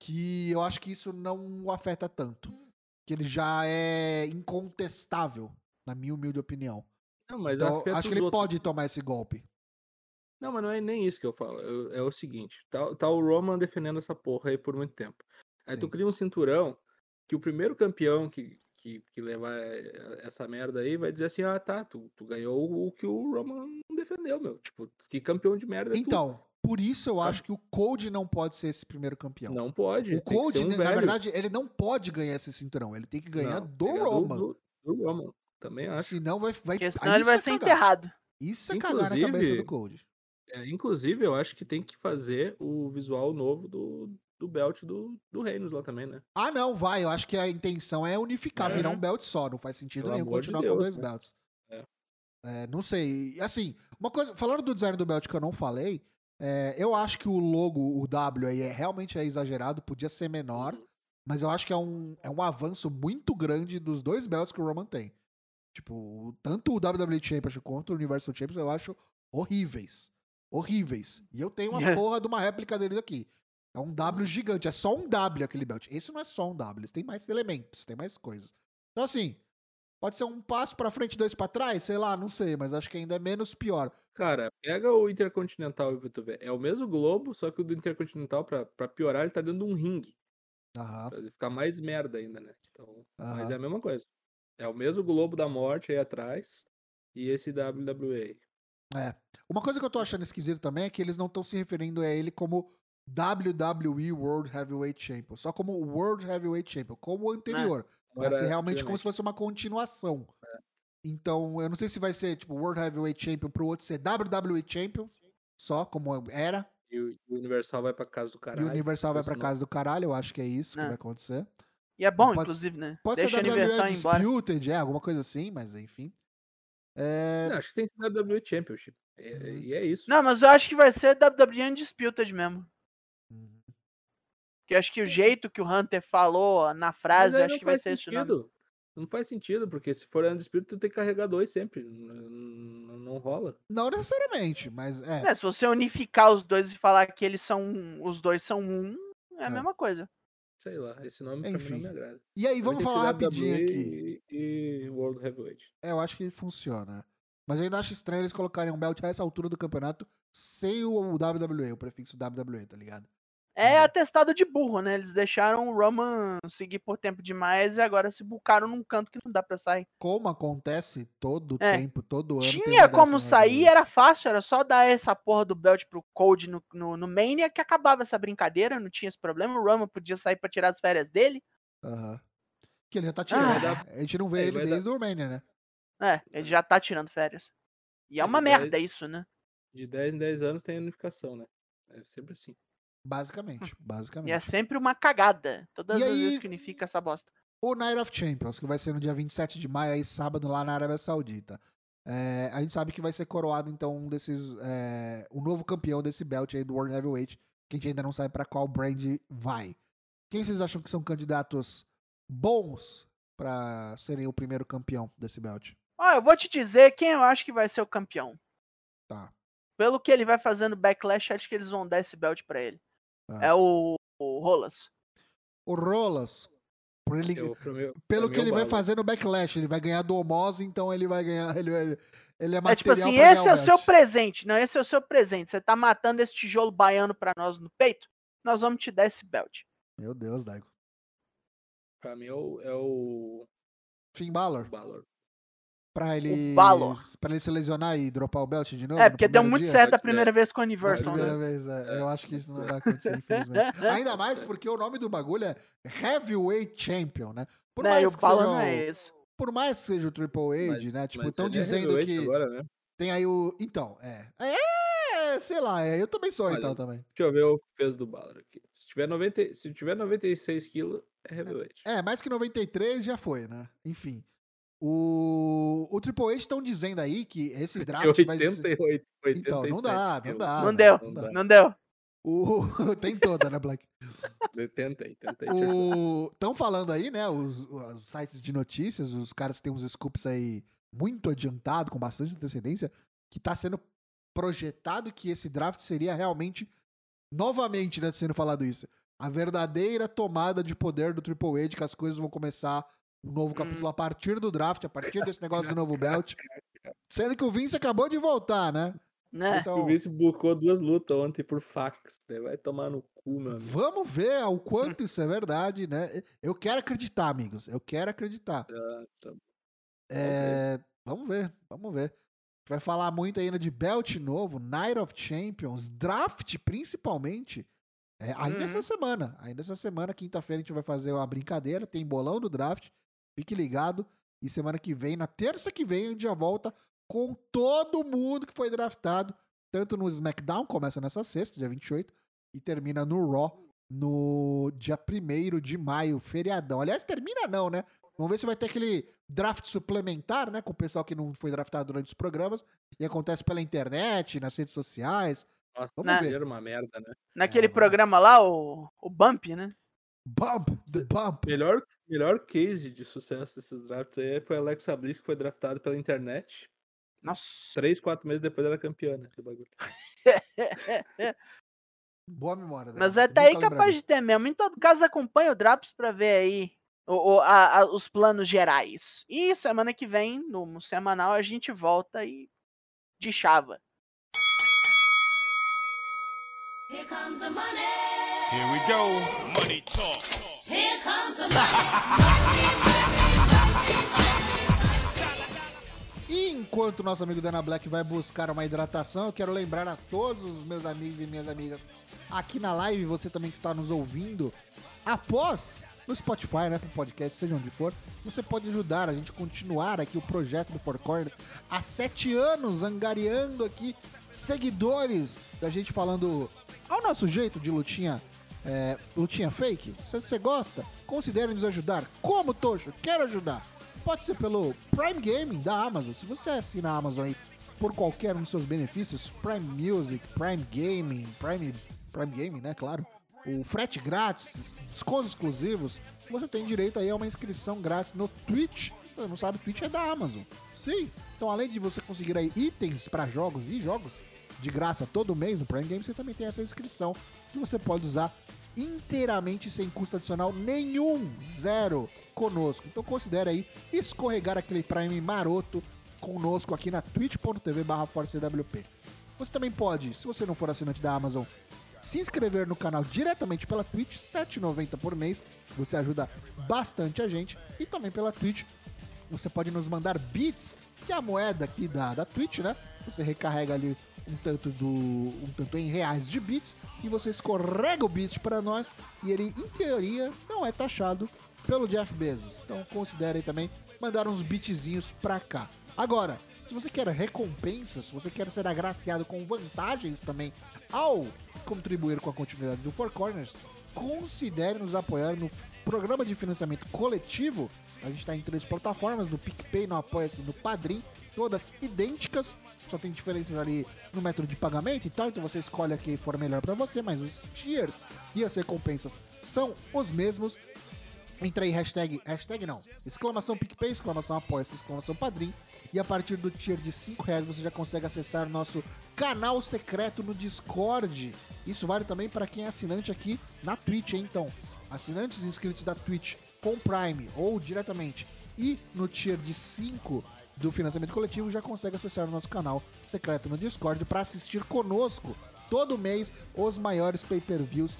que eu acho que isso não o afeta tanto. Que ele já é incontestável, na minha humilde opinião. Não, mas Então, acho que ele outros. pode tomar esse golpe. Não, mas não é nem isso que eu falo. eu- é o seguinte: tá, tá o Roman defendendo essa porra aí por muito tempo. Aí tu Sim. cria um cinturão que o primeiro campeão que, que, que levar eh, essa merda aí vai dizer assim: ah, tá, tu, tu ganhou o, o que o Roman defendeu, meu. Tipo, que campeão de merda é tu. Então, por isso eu Sabe? acho que o Cody não pode ser esse primeiro campeão. Não pode. O ser um na velho. verdade, ele não pode ganhar esse cinturão. Ele tem que ganhar Não, do Roman. Do, do Roman. Também acho. Senão vai. vai Porque senão ele vai isso ser é cagar. enterrado. Isso é cagar na cabeça do Inclusive- Cody. É, inclusive, eu acho que tem que fazer o visual novo do, do belt do, do Reinos lá também, né? Ah, não, vai. Eu acho que a intenção é unificar, É. virar um belt só. Não faz sentido Pelo nenhum amor de continuar com Deus, dois né? belts. É. É, não sei. E, Assim, uma coisa, falando do design do belt que eu não falei, é, eu acho que o logo, o W aí, é, realmente é exagerado, podia ser menor, Uhum. mas eu acho que é um, é um avanço muito grande dos dois belts que o Roman tem. Tipo, tanto o WWE Championship quanto o Universal Championship eu acho horríveis. Horríveis. E eu tenho uma Yeah. [laughs] porra de uma réplica deles aqui. É um W gigante, é só um W aquele belt. Esse não é só um W, eles têm mais elementos, tem mais coisas. Então, assim, pode ser um passo pra frente, dois pra trás, sei lá, não sei, mas acho que ainda é menos pior. Cara, pega o Intercontinental pra tu ver. É o mesmo globo, só que o do Intercontinental, pra, pra piorar, ele tá dentro de um ringue. Aham. Pra ele ficar mais merda ainda, né? Então, mas Aham. é a mesma coisa. É o mesmo globo da morte aí atrás e esse WWE. É. Uma coisa que eu tô achando esquisito também é que eles não estão se referindo a ele como WWE World Heavyweight Champion, só como World Heavyweight Champion, como o anterior. Vai ser realmente como se fosse uma continuação. Então, eu não sei se vai ser, tipo, World Heavyweight Champion pro outro ser WWE Champion, só como era. E o e Universal vai pra casa do E caralho. o Universal vai pra senão- casa do caralho, eu acho que é isso que É. vai acontecer. E é bom, Pode- inclusive, né? Pode Deixa ser WWE ir embora. Disputed, é, alguma coisa assim, mas enfim. É, Não, acho que tem que ser WWE Championship. É- Uhum. E é isso. Não, mas eu acho que vai ser WWE Undisputed mesmo. Porque eu acho que o jeito que o Hunter falou na frase, eu acho que vai faz ser esse nome. sentido. Não faz sentido, porque se for Undisputed, tu tem que carregar dois sempre. Não, não- não rola. Não necessariamente, mas é. É, se você unificar os dois e falar que eles são um- os dois são um, é a É. mesma coisa. Sei lá, esse nome pra mim Enfim. não me agrada. E aí, vamos que falar rapidinho WWE aqui. E, e World Heavyweight. É, eu acho que funciona. Mas eu ainda acho estranho eles colocarem um belt a essa altura do campeonato sem o WWE, o prefixo WWE, tá ligado? É Uhum. atestado de burro, né? Eles deixaram o Roman seguir por tempo demais e agora se bucaram num canto que não dá pra sair. Como acontece todo É. tempo, todo ano. Tinha como sair, era fácil, era só dar essa porra do belt pro Cold no, no, no Mania que acabava essa brincadeira, não tinha esse problema. O Roman podia sair pra tirar as férias dele. Aham. Que ele já tá tirando. Ah. A gente não vê É, ele vai dar- desde o Romania, né? É, ele já tá tirando férias. E é É, uma de merda isso, né? De 10 em 10 anos tem unificação, né? É sempre assim. Basicamente, E é basicamente. sempre uma cagada. Todas E as aí- vezes que unifica essa bosta. O Night of Champions, que vai ser no dia 27 de maio, aí sábado, lá na Arábia Saudita. É, a gente sabe que vai ser coroado, então, um desses. É, o novo campeão desse belt aí do World Heavyweight, que a gente ainda não sabe pra qual brand vai. Quem vocês acham que são candidatos bons pra serem o primeiro campeão desse belt? Ó, eu vou te dizer quem eu acho que vai ser o campeão. Tá. Pelo que ele vai fazendo backlash, acho que eles vão dar esse belt pra ele. Tá. É o, o Rolas. O Rolas, ele, Eu, pro meu, pelo que mim, ele vai fazer no backlash, ele vai ganhar do Homose, então ele vai ganhar. [laughs] Ele, ele é É material tipo assim, esse é o belt. seu presente. Não, esse é o seu presente. Você tá matando esse tijolo baiano pra nós no peito? Nós vamos te dar esse belt. Meu Deus, Daigo. Pra mim é o, é o Finn Balor. Balor. Pra ele, pra ele se lesionar e dropar o belt de novo? É, no porque deu muito dia? certo a primeira vez com o Universal, primeira né? vez, é. É. Eu acho que isso não vai acontecer, infelizmente. [laughs] Ainda mais porque o nome do bagulho é Heavyweight Champion, né? Por Né, e mais, o que seja não é o, esse. por mais que seja o Triple H, né? Tipo, estão é dizendo que Agora, né? tem aí o... Então, é. É, sei lá, é, eu também sou Olha, então também. Deixa eu ver o peso do Balor aqui. Se tiver, 90, se tiver 96 quilos, é heavyweight. É, mais que 93 já foi, né? Enfim. O, o Triple H estão dizendo aí que esse [laughs] draft vai ser... 88, 87 Então, não dá, não dá. Não deu, não dá. não deu. O... [laughs] Tem toda, né, Black? Tentei, tentei. Estão falando aí, né? Os, os sites de notícias, os caras têm uns scoops aí muito adiantado, com bastante antecedência, que tá sendo projetado que esse draft seria realmente, novamente, né, sendo falado isso, a verdadeira tomada de poder do Triple H, que as coisas vão começar um novo capítulo a partir do draft, a partir desse negócio do novo [laughs] belt. Sendo que o Vince acabou de voltar, né? Né? Então, O Vince bucou duas lutas ontem por fax. né? Vai tomar no cu, meu amigo. vamos ver o [laughs] quanto isso é verdade, né? Eu quero acreditar, amigos. Eu quero acreditar. Ah, tá. É, vamos ver, vamos ver. Vai falar muito ainda de belt novo, Night of Champions, draft principalmente. É, ainda Uhum. essa semana, ainda essa semana, quinta-feira a gente vai fazer uma brincadeira, tem bolão do draft, fique ligado. E semana que vem, na terça que vem, a gente já volta com todo mundo que foi draftado tanto no SmackDown, começa nessa sexta, dia 28, e termina no Raw no dia 1 de maio, feriadão. Aliás, termina não, né? Vamos ver se vai ter aquele draft suplementar, né? Com o pessoal que não foi draftado durante os programas. E acontece pela internet, nas redes sociais. Nossa, Vamos Né? ver. uma merda, né? Naquele É, programa lá, o, o Bump, né? Bump, the bump. Melhor, melhor case de sucesso desses drafts aí foi a Alexa Bliss, que foi draftada pela internet. Nossa. Três, quatro meses depois ela era campeã, né? Do bagulho. [laughs] Boa memória. Mas Daniel. é até aí capaz de ter mesmo. Em todo caso, acompanha o Drops pra ver aí o- o- a- a- os planos gerais. E semana que vem, no semanal, a gente volta e de chava. Here comes the money. Here we go. Money talk. Here comes the money. E enquanto o nosso amigo Dana Black vai buscar uma hidratação, eu quero lembrar a todos os meus amigos e minhas amigas aqui na live, você também que está nos ouvindo, após no Spotify, né, pro podcast, seja onde for, você pode ajudar a gente a continuar aqui o projeto do Four Corners há sete anos, angariando aqui seguidores da gente falando ao nosso jeito de lutinha, é, lutinha fake. Se você gosta, considere nos ajudar. Como, Tocho? Quero ajudar. Pode ser pelo Prime Gaming da Amazon. Se você assina a Amazon aí por qualquer um dos seus benefícios, Prime Music, Prime Gaming, Prime, Prime Gaming, né? Claro. O frete grátis, descontos exclusivos, você tem direito aí a uma inscrição grátis no Twitch. Você não sabe, Twitch é da Amazon. Sim. Então, além de você conseguir aí itens para jogos e jogos de graça todo mês no Prime Game, você também tem essa inscrição que você pode usar inteiramente sem custo adicional nenhum, zero, conosco. Então considere aí escorregar aquele Prime maroto conosco aqui na twitch.tv barra ForceWP. Você também pode, se você não for assinante da Amazon, se inscrever no canal diretamente pela Twitch, R$ 7,90 por mês. Você ajuda bastante a gente. E também pela Twitch, você pode nos mandar bits, que é a moeda aqui da, da Twitch, né? Você recarrega ali um tanto do um tanto em reais de bits e você escorrega o bit para nós e ele em teoria não é taxado pelo Jeff Bezos. Então considere aí também mandar uns bitzinhos pra cá. Agora, se você quer recompensas, se você quer ser agraciado com vantagens também ao contribuir com a continuidade do Four Corners, considere nos apoiar no programa de financiamento coletivo. A gente está em três plataformas, no PicPay, no Apoia-se no Padrim, todas idênticas, só tem diferenças ali no método de pagamento e tal, então você escolhe a que for melhor para você, mas os tiers e as recompensas são os mesmos. Entra aí, hashtag, hashtag não, exclamação PicPay, exclamação Apoia-se, exclamação Padrim. E a partir do tier de 5 reais você já consegue acessar nosso canal secreto no Discord. Isso vale também para quem é assinante aqui na Twitch, hein? então. Assinantes inscritos da Twitch com Prime ou diretamente e no tier de 5 do financiamento coletivo já consegue acessar o nosso canal secreto no Discord para assistir conosco todo mês os maiores pay-per-views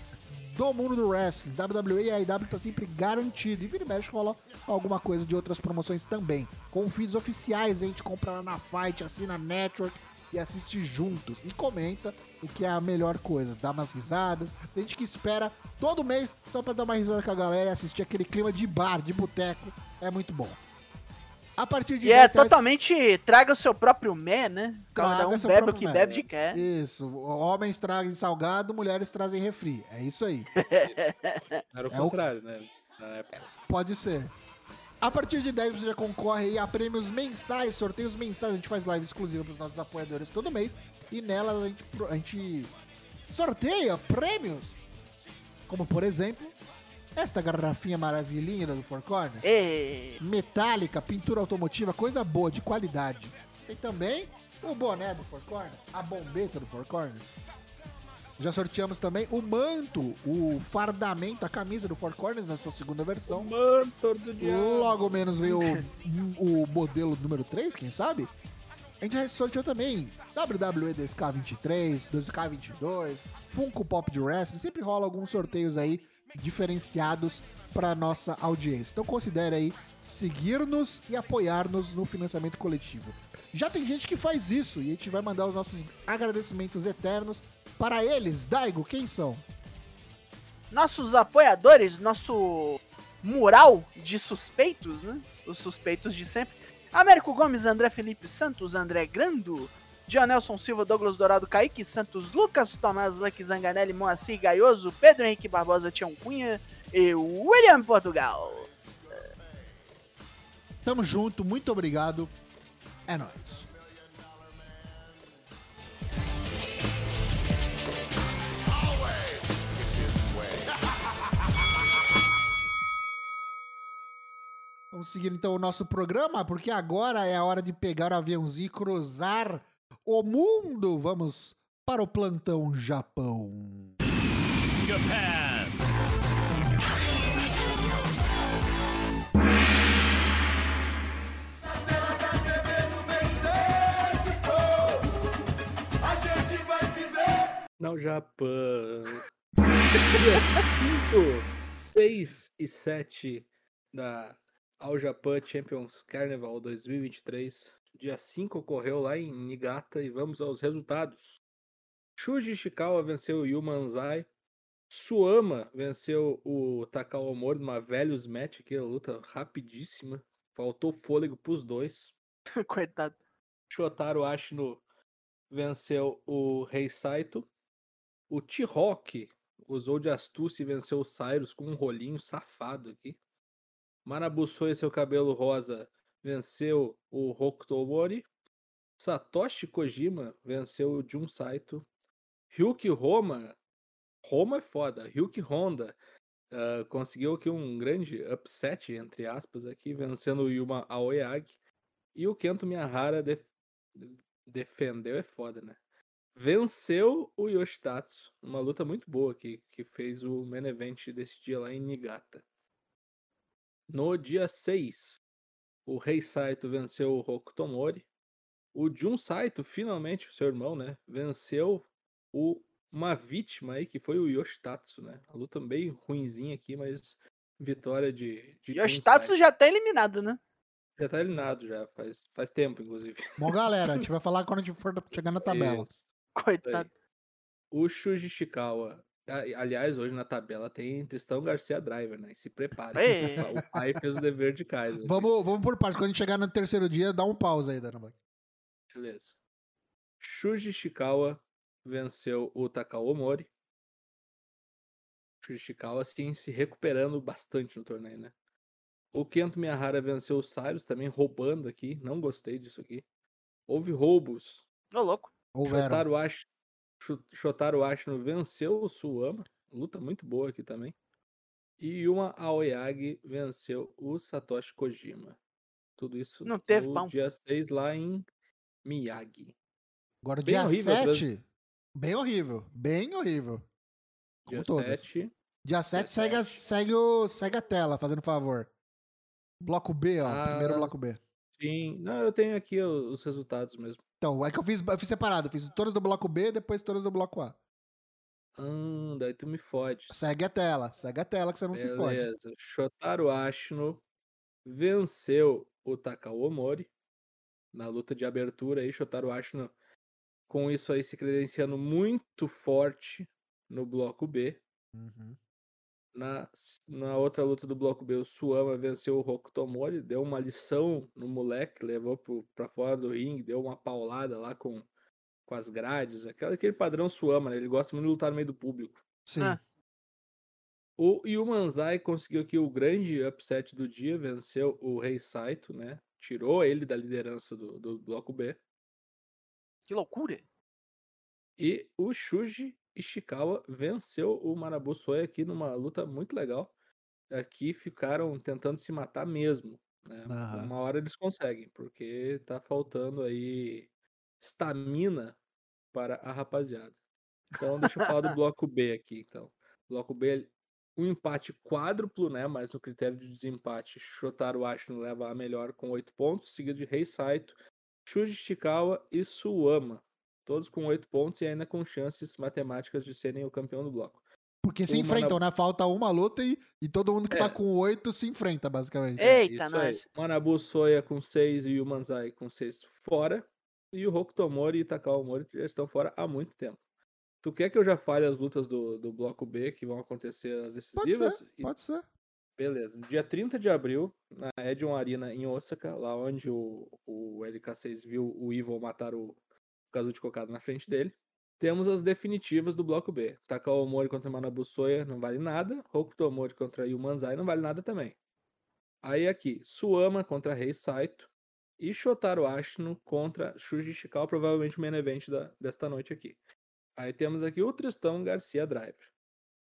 do mundo do wrestling. WWE e AEW tá sempre garantido. E vira e mexe rola alguma coisa de outras promoções também. Com feeds oficiais, a gente compra lá na Fight, assina a Network e assiste juntos. E comenta o que é a melhor coisa. Dá umas risadas. Tem gente que espera todo mês só pra dar uma risada com a galera e assistir aquele clima de bar, de boteco. É muito bom. A partir de E é 10 reais- totalmente traga o seu próprio mé, né? Cada Traga um seu bebe o que mé. bebe de quer. Isso, homens trazem salgado, mulheres trazem refri. É isso aí. [laughs] Era o É o- contrário, né? Na época. Pode ser. A partir de 10 você já concorre aí a prêmios mensais, sorteios mensais. A gente faz live exclusiva para os nossos apoiadores todo mês. E nela a gente, a gente sorteia prêmios. Como por exemplo, esta garrafinha maravilhinha do Four Corners. E... Metálica, pintura automotiva, coisa boa, de qualidade. Tem também o boné do Four Corners, a bombeta do Four Corners. Já sorteamos também o manto, o fardamento, a camisa do Four Corners na sua segunda versão. Mantor do diabo. Logo menos veio o, o modelo número 3, quem sabe? A gente já sorteou também WWE 2K23, 2K22, Funko Pop de Wrestling. Sempre rola alguns sorteios aí diferenciados para nossa audiência. Então considere aí seguir-nos e apoiar-nos no financiamento coletivo. Já tem gente que faz isso e a gente vai mandar os nossos agradecimentos eternos para eles. Daigo, quem são? Nossos apoiadores, nosso mural de suspeitos, né? Os suspeitos de sempre. Américo Gomes, André Felipe Santos, André Grando, Dionelson Silva, Douglas Dourado, Kaique Santos, Lucas Tomás, Luck Zanganelli, Moacir Gaioso, Pedro Henrique Barbosa, Tião Cunha e William Portugal. Tamo junto, muito obrigado. É nóis. Vamos seguir então o nosso programa, porque agora é a hora de pegar o aviãozinho e cruzar o mundo. Vamos para o plantão Japão. Japan. No Japão. Dias 5, 6 e 7 da All Japan Champions Carnival 2023. Dia 5 ocorreu lá em Niigata e vamos aos resultados. Shuji Ishikawa venceu o Yuma Anzai. Suama venceu o Takao Omori numa velhos match aqui, luta rapidíssima. Faltou fôlego pros dois. [laughs] Coitado. Shotaro Ashino venceu o Rei Saito. O T-Rock usou de astúcia e venceu o Cyrus com um rolinho safado aqui. Manabusoe, seu cabelo rosa, venceu o Hokuto Omori. Satoshi Kojima venceu o Jun Saito. Ryuki Roma, Roma é foda, Ryuki Honda ah, conseguiu aqui um grande upset, entre aspas, aqui, vencendo o Yuma Aoyagi. E o Kento Miyahara def- defendeu, é foda, né? Venceu o Yoshitatsu, uma luta muito boa aqui, que fez o main event desse dia lá em Niigata. No dia 6, o Rei Saito venceu o Hokuto Mori. O Jun Saito, finalmente, o seu irmão, né? Venceu o, uma vítima aí, que foi o Yoshitatsu, né? A luta bem ruinzinha aqui, mas vitória de, de Yoshitatsu já tá eliminado, né? Já tá eliminado, já, faz, faz tempo, inclusive. Bom, galera, a gente [laughs] vai falar quando a gente for chegar na tabela. Isso. Coitado. O Shuji Ishikawa, a- aliás, hoje na tabela tem Tristão Garcia Driver, né? Se prepare. Ei. [laughs] O pai fez o dever de casa. aqui. Vamos, vamos por partes. Quando a gente chegar no terceiro dia, dá um pause aí, Dana Black. Beleza. Shuji Ishikawa venceu o Takao Omori. Shuji Ishikawa, assim, se recuperando bastante no torneio, né? O Kento Miyahara venceu o Cyrus, também roubando aqui. Não gostei disso aqui. Houve roubos. Ô, louco. Houveram. Shotaro, Ash... Shotaro Ashino venceu o Suama. Luta muito boa aqui também. E Yuma Aoyagi venceu o Satoshi Kojima. Tudo isso Não teve no pão. dia 6 lá em Miyagi. Agora, Bem dia horrível a trans- 7. Bem horrível. Bem horrível. Dia Como todas. 7. Dia 7 Dia segue, a- sete. segue, o, segue a tela, fazendo favor. Bloco B, ó. Ah, primeiro bloco B. Sim. Não, eu tenho aqui os resultados mesmo. Então, é que eu fiz, eu fiz separado. Eu fiz todas do bloco B, depois todas do bloco A. Ah, daí tu me fode. Segue a tela. Segue a tela que você não se fode. Beleza. Shotaro Ashino venceu o Takao Omori na luta de abertura aí. Shotaro Ashino com isso aí se credenciando muito forte no bloco B. Uhum. Na, na outra luta do bloco B, o Suama venceu o Hokuto Mori, deu uma lição no moleque, levou pro, pra fora do ringue, deu uma paulada lá com, com as grades, aquele, aquele padrão Suama, né? Ele gosta muito de lutar no meio do público. Sim. Ah. O Yumanzai conseguiu aqui o grande upset do dia, venceu o Rei Saito, né? Tirou ele da liderança do, do bloco B. Que loucura. E o Shuji Ishikawa venceu o Manabu Soya aqui numa luta muito legal. Aqui ficaram tentando se matar mesmo. Né? Aham. Uma hora eles conseguem, porque tá faltando aí estamina para a rapaziada. Então deixa eu falar do [laughs] bloco B aqui, então. Bloco B, um empate quádruplo, né? Mas no critério de desempate, Shotaro Ashino leva a melhor com 8 pontos, seguido de Rei Saito, Shuji Ishikawa e Suama. Todos com 8 pontos e ainda com chances matemáticas de serem o campeão do bloco. Porque se enfrentam, né? Falta uma luta e, e todo mundo que É. tá com oito se enfrenta, basicamente. Eita, Isso aí. nós. Manabu Soya com 6 e o Manzai com 6 fora. E o Hokuto Mori e Takao Mori já estão fora há muito tempo. Tu quer que eu já fale as lutas do, do bloco B que vão acontecer as Pode decisivas? ser, E- pode ser. Beleza. No dia 30 de abril, na Edion Arena em Osaka, lá onde o, o LK6 viu o Evil matar o Kazuchi colocado na frente dele. Temos as definitivas do bloco B. Takao Omori contra Manabu Soya não vale nada. Hokuto Omori contra Yumanzai não vale nada também. Aí aqui, Suama contra Rei Saito. E Shotaro Ashino contra Shuji Ishikawa, provavelmente o main event da, desta noite aqui. Aí temos aqui o Tristão Garcia Driver.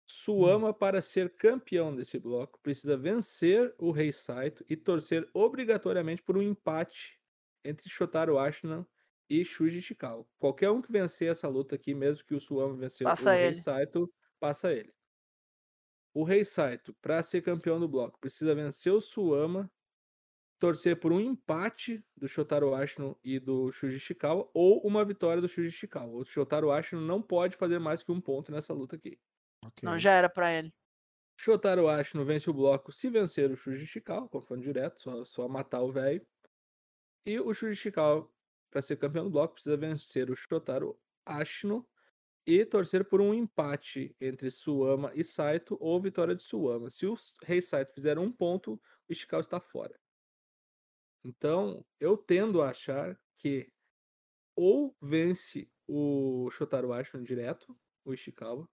Suama, para ser campeão desse bloco, precisa vencer o Rei Saito e torcer obrigatoriamente por um empate entre Shotaro Ashino e Shuji Ishikawa. Qualquer um que vencer essa luta aqui, mesmo que o Suama vencer Passa o Rei ele. Saito, passa ele. O Rei Saito, para ser campeão do bloco, precisa vencer o Suama, torcer por um empate do Shotaro Ashino e do Shuji Ishikawa ou uma vitória do Shuji Ishikawa. O Shotaro Ashino não pode fazer mais que um ponto nessa luta aqui. Ok. Não, já era pra ele. Shotaro Ashino vence o bloco se vencer o Shuji Ishikawa, confronto direto, só, só matar o velho. E o Shuji Ishikawa, para ser campeão do bloco, precisa vencer o Shotaro Ashino e torcer por um empate entre Suama e Saito ou vitória de Suama. Se o Rei Saito fizer um ponto, o Ishikawa está fora. Então, eu tendo a achar que ou vence o Shotaro Ashino direto, o Ishikawa,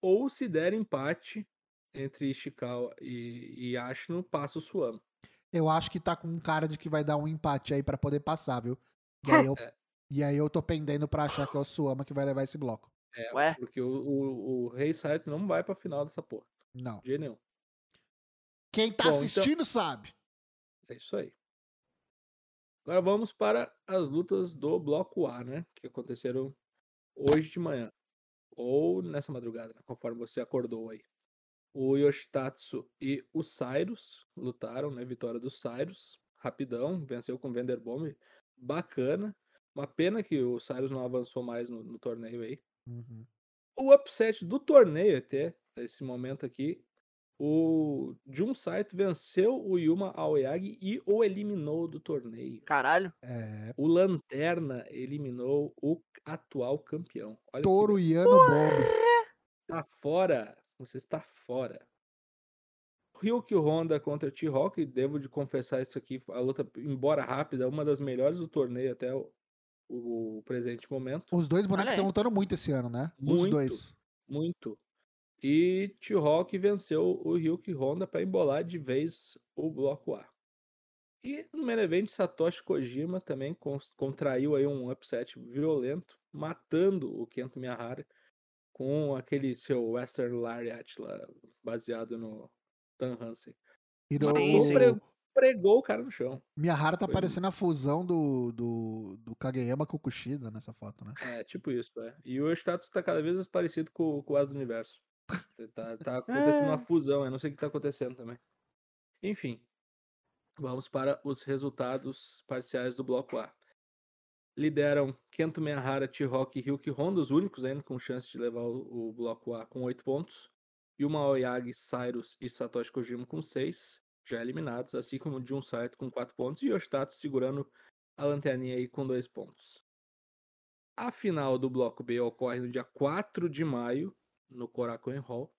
ou se der empate entre Ishikawa e, e Ashino, passa o Suama. Eu acho que tá com cara de que vai dar um empate aí pra poder passar, viu? E aí eu, É. e aí eu tô pendendo pra achar que é o Suama que vai levar esse bloco. É, Ué? porque o, o, o Rei Saito não vai pra final dessa porra, Não. de jeito nenhum. Quem tá Bom, então- assistindo sabe. É isso aí. Agora vamos para as lutas do bloco A, né? Que aconteceram hoje de manhã. Ou nessa madrugada, né, conforme você acordou aí. O Yoshitatsu e o Cyrus lutaram, né? Vitória do Cyrus. Rapidão, venceu com o Vanderbomb. Bacana. Uma pena que o Cyrus não avançou mais no, no torneio aí. Uhum. O upset do torneio até esse momento aqui, o Jun Saito venceu o Yuma Aoyagi e o eliminou do torneio. Caralho. É, O Lanterna eliminou o atual campeão. Olha. Yano Bomb. Tá fora. Você está fora. Ryuki Honda contra T-Rock, devo de confessar isso aqui, a luta, embora rápida, é uma das melhores do torneio até o, o presente momento. Os dois bonecos estão lutando muito esse ano, né? Os Muito. dois. Muito. E T-Rock venceu o Ryuki Honda para embolar de vez o bloco A. E no main event, Satoshi Kojima também contraiu aí um upset violento, matando o Kento Miyahara com aquele seu Western Lariat lá, baseado no Dan Hansen. E sim. Pre- Pregou o cara no chão. Miyahara tá Foi parecendo a fusão do, do, do Kageyama com o Kushida nessa foto, né? É, tipo isso, é. E o status tá cada vez mais parecido com, com o As do Universo. Tá, tá [laughs] acontecendo uma É. fusão, eu não sei o que tá acontecendo também. Enfim, vamos para os resultados parciais do bloco A. Lideram Kento Miyahara, T-Rock e Ryuki Honda, os únicos ainda com chance de levar o, o bloco A com 8 pontos. Yuma Aoyagi, Cyrus e Satoshi Kojima com 6, já eliminados, assim como Jun Saito com 4 pontos e Yoshitato segurando a lanterninha aí com 2 pontos. A final do bloco B ocorre no dia 4 de maio, no Korakuen Hall.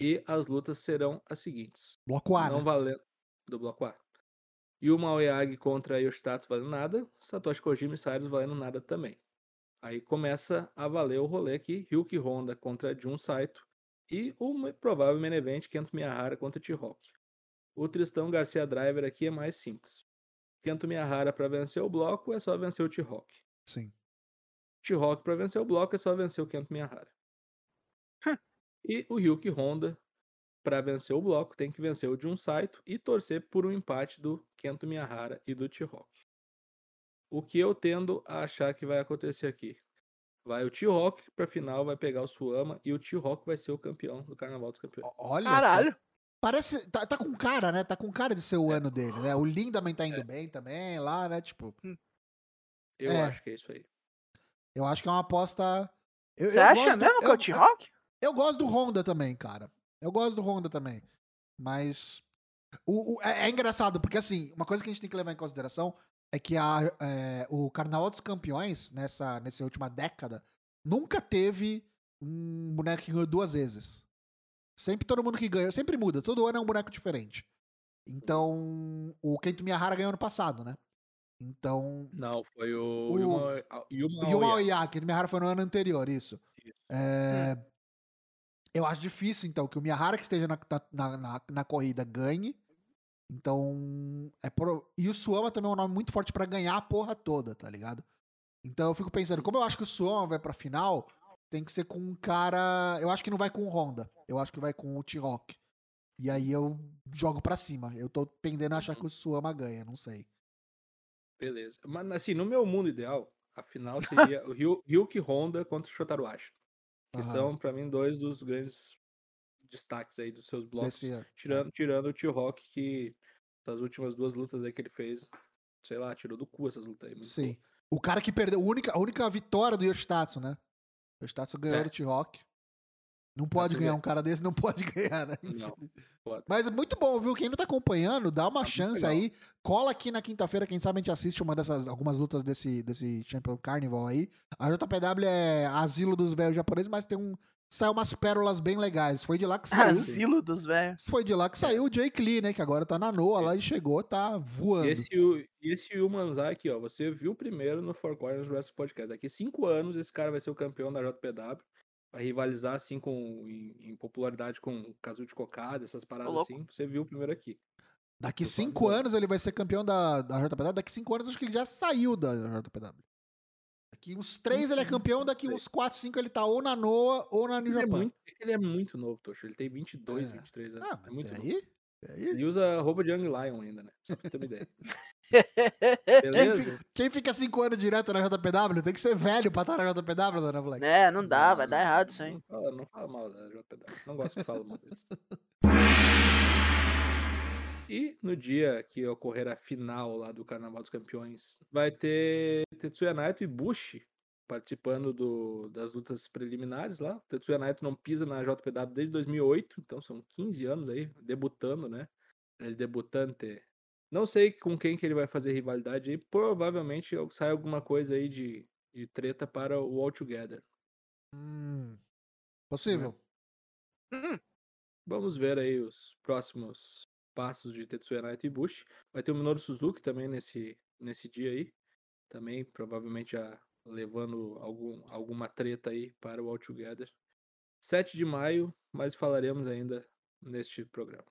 E as lutas serão as seguintes. Bloco A, não né? valendo do bloco A. Yuma Aoyagi contra Yoshitato valendo nada, Satoshi Kojima e Cyrus valendo nada também. Aí começa a valer o rolê aqui, Ryuki Honda contra Jun Saito e o provável main event Kento Miyahara contra T-Rock. O Tristão Garcia Driver aqui é mais simples. Kento Miyahara para vencer o bloco é só vencer o T-Rock. Sim. T-Rock para vencer o bloco é só vencer o Kento Miyahara. e o Ryuki Honda para vencer o bloco tem que vencer o Jun Saito e torcer por um empate do Kento Miyahara e do T-Rock. O que eu tendo a achar que vai acontecer aqui? Vai o T-Rock para final, vai pegar o Suama e o T-Rock vai ser o campeão do Carnaval dos Campeões. O- Olha só. Caralho. Parece. Tá, tá com cara, né? Tá com cara de ser o ano dele, né? O Lindaman tá indo É. bem também lá, né? Tipo, Eu É. acho que é isso aí. eu acho que é uma aposta. Eu, Você eu acha gosto- mesmo que é eu, o T-Rock? Eu gosto do Honda também, cara. Eu gosto do Honda também. Mas. O, o- é, é engraçado, porque assim, uma coisa que a gente tem que levar em consideração é que a, é, o Carnaval dos Campeões, nessa, nessa última década, nunca teve um boneco que ganhou duas vezes. Sempre todo mundo que ganha, sempre muda, todo ano é um boneco diferente. Então, o Kento Miyahara ganhou ano passado, né? Então, Não, foi o, O- Yuma, Yuma, E o Aoyama. Aoyaki, o Miyahara foi no ano anterior, isso. Isso. É, Eu acho difícil, então, que o Miyahara que esteja na, na, na, na corrida ganhe. Então. É pro- E o Suama também é um nome muito forte pra ganhar a porra toda, tá ligado? Então eu fico pensando, como eu acho que o Suama vai pra final, tem que ser com um cara. Eu acho que não vai com o Honda. Eu acho que vai com o T-Rock. E aí eu jogo pra cima. Eu tô pendendo a achar que o Suama ganha, não sei. Beleza. Mas assim, no meu mundo ideal, a final seria [laughs] o Ryu- Ryuki Honda contra o Shotaro Ashton. Que são, pra mim, dois dos grandes destaques aí dos seus blocos. Desse. Tirando, tirando o T-Rock, que das últimas duas lutas aí que ele fez, sei lá, tirou do cu essas lutas aí. Sim. O cara que perdeu. A única, a única vitória do Yoshitatsu, né? O Yoshitatsu ganhou É. do T-Rock. Não pode tu ganhar um cara desse, não pode [laughs] ganhar, né? Não, pode. Mas é muito bom, viu? Quem não tá acompanhando, dá uma muito chance aí. Cola aqui na quinta-feira, quem sabe a gente assiste uma dessas, algumas lutas desse, desse Champion Carnival aí. A JPW é asilo dos velhos japoneses, mas tem um. Saiu umas pérolas bem legais. Foi de lá que saiu. Asilo dos velhos. Foi de lá que saiu o Jake Lee, né? Que agora tá na Noa lá e chegou, tá voando. E esse, esse Yumanzai aqui, ó, você viu primeiro no Four Corners Wrestling Podcast. Daqui cinco anos esse cara vai ser o campeão da JPW. Vai rivalizar, assim, com, em, em popularidade com Kazuchi Kokada, essas paradas assim. Você viu primeiro aqui. Daqui Tô cinco anos ele vai ser campeão da, da JPW. Daqui cinco anos acho que ele já saiu da JPW. Daqui uns três ele é campeão, daqui uns quatro, cinco ele tá ou na Noa ou na New Ele é, Japan. muito, é que ele é muito novo, Tocho. Ele tem 22, É. 23 anos. Ah, é muito novo. aí. Ele usa roupa de Young Lion ainda, né? Só pra você ter uma ideia. [laughs] Quem, Beleza? fi- quem fica cinco anos direto na JPW tem que ser velho pra estar na JPW, dona Black. É, não dá, vai dar errado isso aí. Não fala, não fala mal da JPW. Não gosto que fala mal deles. [laughs] E no dia que ocorrer a final lá do Carnaval dos Campeões, vai ter Tetsuya Naito e Bushi participando do- das lutas preliminares lá. Tetsuya Naito não pisa na JPW desde 2008, então são 15 anos aí, debutando, né? Ele debutante. Não sei com quem que ele vai fazer rivalidade aí, provavelmente sai alguma coisa aí de, de treta para o All Together. Hum, possível. Hum, Vamos ver aí os próximos passos de Tetsuya Naito e Bushi. Vai ter o Minoru Suzuki também nesse, nesse dia aí. Também, provavelmente, já levando algum, alguma treta aí para o All Together. 7 de maio, mas falaremos ainda neste programa.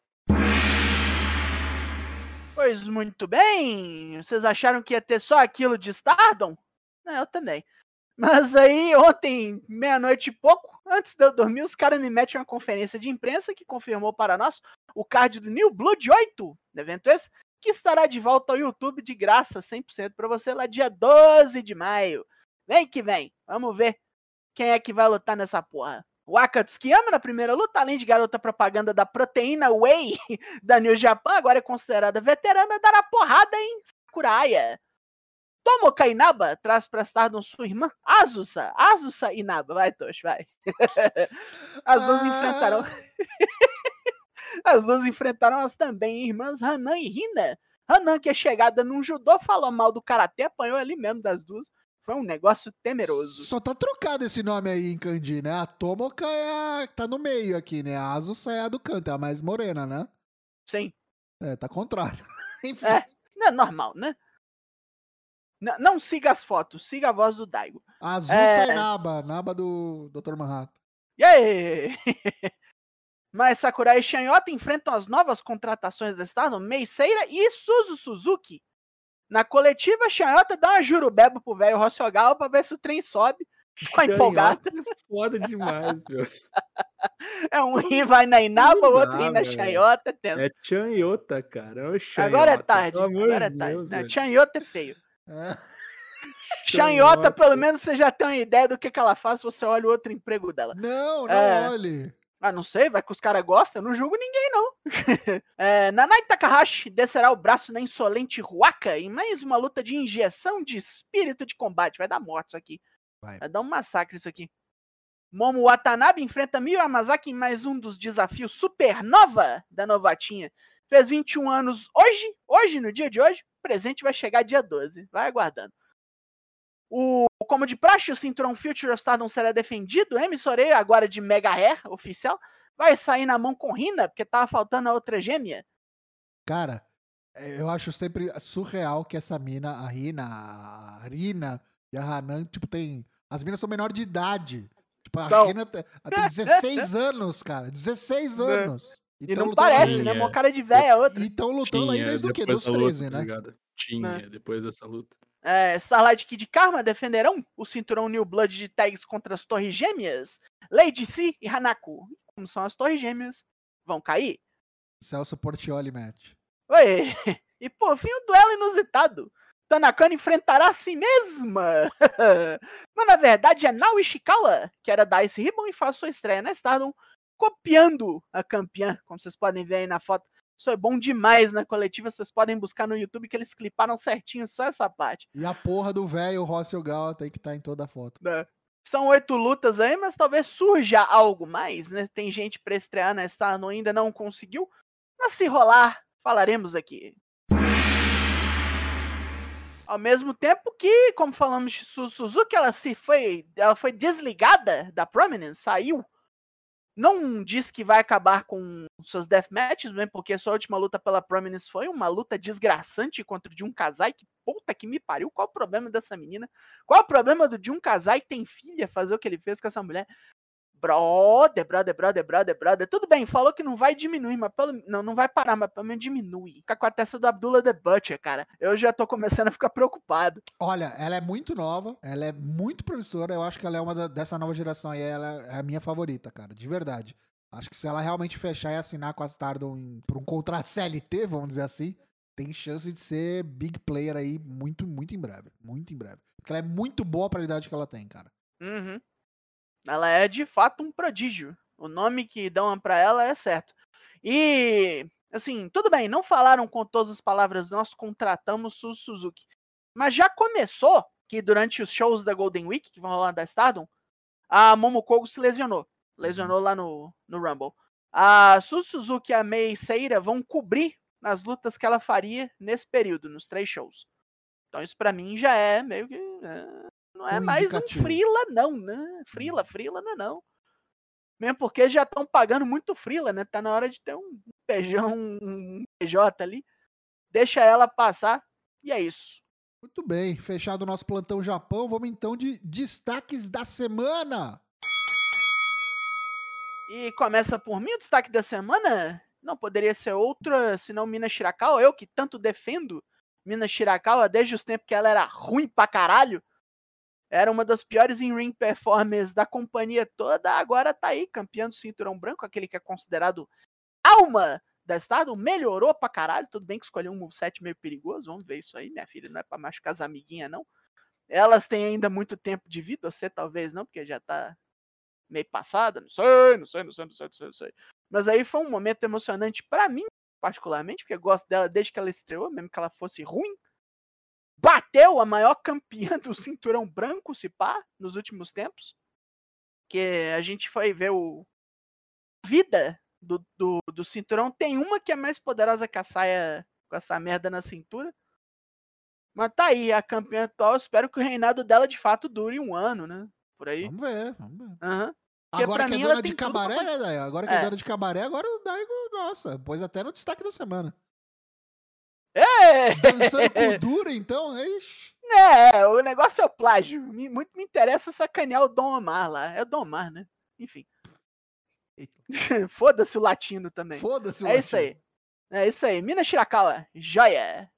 Pois muito bem. Vocês acharam que ia ter só aquilo de Stardom? Eu também. Mas aí, ontem, meia-noite e pouco, antes de eu dormir, os caras me metem uma conferência de imprensa que confirmou para nós o card do New Blood 8, evento esse, que estará de volta ao YouTube de graça, 100% para você lá dia 12 de maio. Vem que vem. Vamos ver quem é que vai lutar nessa porra. O Aka Tsukiyama na primeira luta, além de garota propaganda da proteína Whey [laughs] da New Japan, agora é considerada veterana, dará porrada em Sakuraya. Tomoka Inaba traz pra Stardom sua irmã Azusa. Azusa Inaba. Vai, Tosh, vai. [laughs] As duas Ah. enfrentaram. [laughs] As duas enfrentaram as também irmãs Hanan e Rina. Hanan, que é chegada num judô, falou mal do karatê, apanhou ali mesmo das duas. Foi um negócio temeroso. Só tá trocado esse nome aí em Kanji, né? A Tomoka é a que tá no meio aqui, né? A Azusa é a do canto, é a mais morena, né? Sim. É, tá contrário. [laughs] Enfim. É. Não é normal, né? N- não siga as fotos, siga a voz do Daigo. A Azusa É. é Naba, Naba do Dr. Manhattan. E aí? [laughs] Mas Sakurai e Shanyota enfrentam as novas contratações da Stardom, Meiseira e Suzu Suzuki. Na coletiva, Shanyota dá uma jurubeba pro velho Rossogal pra ver se o trem sobe. [laughs] Empolgado. Canhota é Foda demais, meu. [laughs] É um rim vai na Inaba, Não o outro rim na. Shanyota. é tenso. É Chanhota, cara. É o Agora é Chanhota, tarde, agora é de tarde. Não. Shanyota é feio. [laughs] Shanyota, Chanhota. pelo menos você já tem uma ideia do que, que ela faz se você olha o outro emprego dela. Não, não É. olhe. Ah, não sei, vai que os caras gostam, eu não julgo ninguém, não. [laughs] é, Nanai Takahashi descerá o braço na insolente Ruaka em mais uma luta de injeção de espírito de combate. Vai dar morte isso aqui. Vai. Vai dar um massacre isso aqui. Momo Watanabe enfrenta Miyu Yamazaki em mais um dos desafios Supernova da Novatinha. Fez 21 anos hoje, hoje, no dia de hoje. O presente vai chegar dia 12. Vai aguardando. O, como de praxe, o cinturão Future of Stardom será defendido. M. Soreia, agora de Mega Hair, oficial, vai sair na mão com Rina, porque tava faltando a outra gêmea. Cara, É, Eu acho sempre surreal que essa mina, a Rina, a Rina e a Hanan, tipo, tem. As minas são menor de idade. Tipo, a. Rina tem, ela tem 16 [laughs] anos, cara. 16 É. anos. E tão não parece, aí- né? Uma é. cara de véia, outra. E estão lutando aí Tinha, desde o quê? Dos da luta, 13, tá né? ligado? Tinha, depois dessa luta. É, Starlight Kid e Karma defenderão o cinturão New Blood de tags contra as Torres Gêmeas, Lady C e Hanako. Como são as Torres Gêmeas, vão cair. Celso Portioli match. Oi! [laughs] E por fim, o duelo inusitado. Tanakana enfrentará a si mesma. [laughs] Mas na verdade é Nao Ishikawa, que era da Ice Ribbon e faz sua estreia na Stardom, copiando a campeã, como vocês podem ver aí na foto. Isso é bom demais na coletiva, vocês podem buscar no YouTube que eles cliparam certinho só essa parte. E a porra do velho Rossel Gauta aí que tá em toda a foto. né? São oito lutas aí, mas talvez surja algo mais, né? Tem gente pra estrear na Stardom ainda não conseguiu. Mas se rolar, falaremos aqui. Ao mesmo tempo que, como falamos de Su- Suzuki, ela se foi, ela foi desligada da Prominence, saiu. Não diz que vai acabar com suas deathmatches, né? Porque sua última luta pela Prominence foi uma luta desgraçante contra o Jun Kazai. Que puta que me pariu. Qual o problema dessa menina? Qual o problema do Jun Kazai que tem filha fazer o que ele fez com essa mulher? Brother, brother, brother, brother, brother. Tudo bem, falou que não vai diminuir, mas pelo não, não vai parar, mas pelo menos diminui. Fica com a testa do Abdullah The Butcher, cara. Eu já tô começando a ficar preocupado. Olha, ela é muito nova, ela é muito promissora. Eu acho que ela é uma da- dessa nova geração aí. Ela é a minha favorita, cara, de verdade. Acho que se ela realmente fechar e assinar com a Stardom em- por um contrato CLT, vamos dizer assim, tem chance de ser big player aí muito, muito em breve. Muito em breve. Porque ela é muito boa pra idade que ela tem, cara. Uhum. Ela é de fato um prodígio. O nome que dão pra ela é certo. E, assim, tudo bem, não falaram com todas as palavras, nós contratamos o Suzuki. Mas já começou que durante os shows da Golden Week, que vão rolar da Stardom, a Momokogo se lesionou. Lesionou lá no, no Rumble. A Su Suzuki e a Mei Seira vão cobrir nas lutas que ela faria nesse período, nos três shows. Então isso pra mim já é meio que... é, não é Um mais indicativo. um frila não, né? Frila, frila não é não. Mesmo porque já estão pagando muito frila, né? Tá na hora de ter um feijão, um PJ ali. Deixa ela passar e é isso. Muito bem, fechado o nosso plantão Japão, vamos então de destaques da semana. E começa por mim o destaque da semana. Não poderia ser outra senão Mina Shirakawa. Eu que tanto defendo Mina Shirakawa desde os tempos que ela era ruim pra caralho. Era uma das piores em ring performances da companhia toda. Agora tá aí, campeão do cinturão branco, aquele que é considerado alma da Stardom. Melhorou pra caralho. Tudo bem que escolheu um moveset meio perigoso. Vamos ver isso aí, minha filha. Não é pra machucar as amiguinhas, não. Elas têm ainda muito tempo de vida. Você talvez não, porque já tá meio passada, não sei, não sei, não sei, não sei, não sei, não sei. Mas aí foi um momento emocionante pra mim, particularmente, porque eu gosto dela desde que ela estreou, mesmo que ela fosse ruim. Bateu a maior campeã do cinturão branco, se pá, nos últimos tempos. Que a gente foi ver o vida do, do, do cinturão. Tem uma que é mais poderosa que a saia com essa merda na cintura. Mas tá aí, a campeã atual. Espero que o reinado dela de fato dure um ano, né? Por aí. Vamos ver, vamos ver. Aham. Porque Agora que é mim ela dona de tudo pra cabaré, né, Dai? Agora que é. É. dona de cabaré, agora o Daigo, nossa, pôs até no destaque da semana. É! Dançando com o [laughs] Dura, então, ixi. É, o negócio é o plágio. Me- muito me interessa sacanear o Dom Omar lá. É o Dom Omar, né? Enfim. [laughs] Foda-se o latino também. Foda-se o É isso latino. aí. É isso aí. Mina Shirakawa, joia.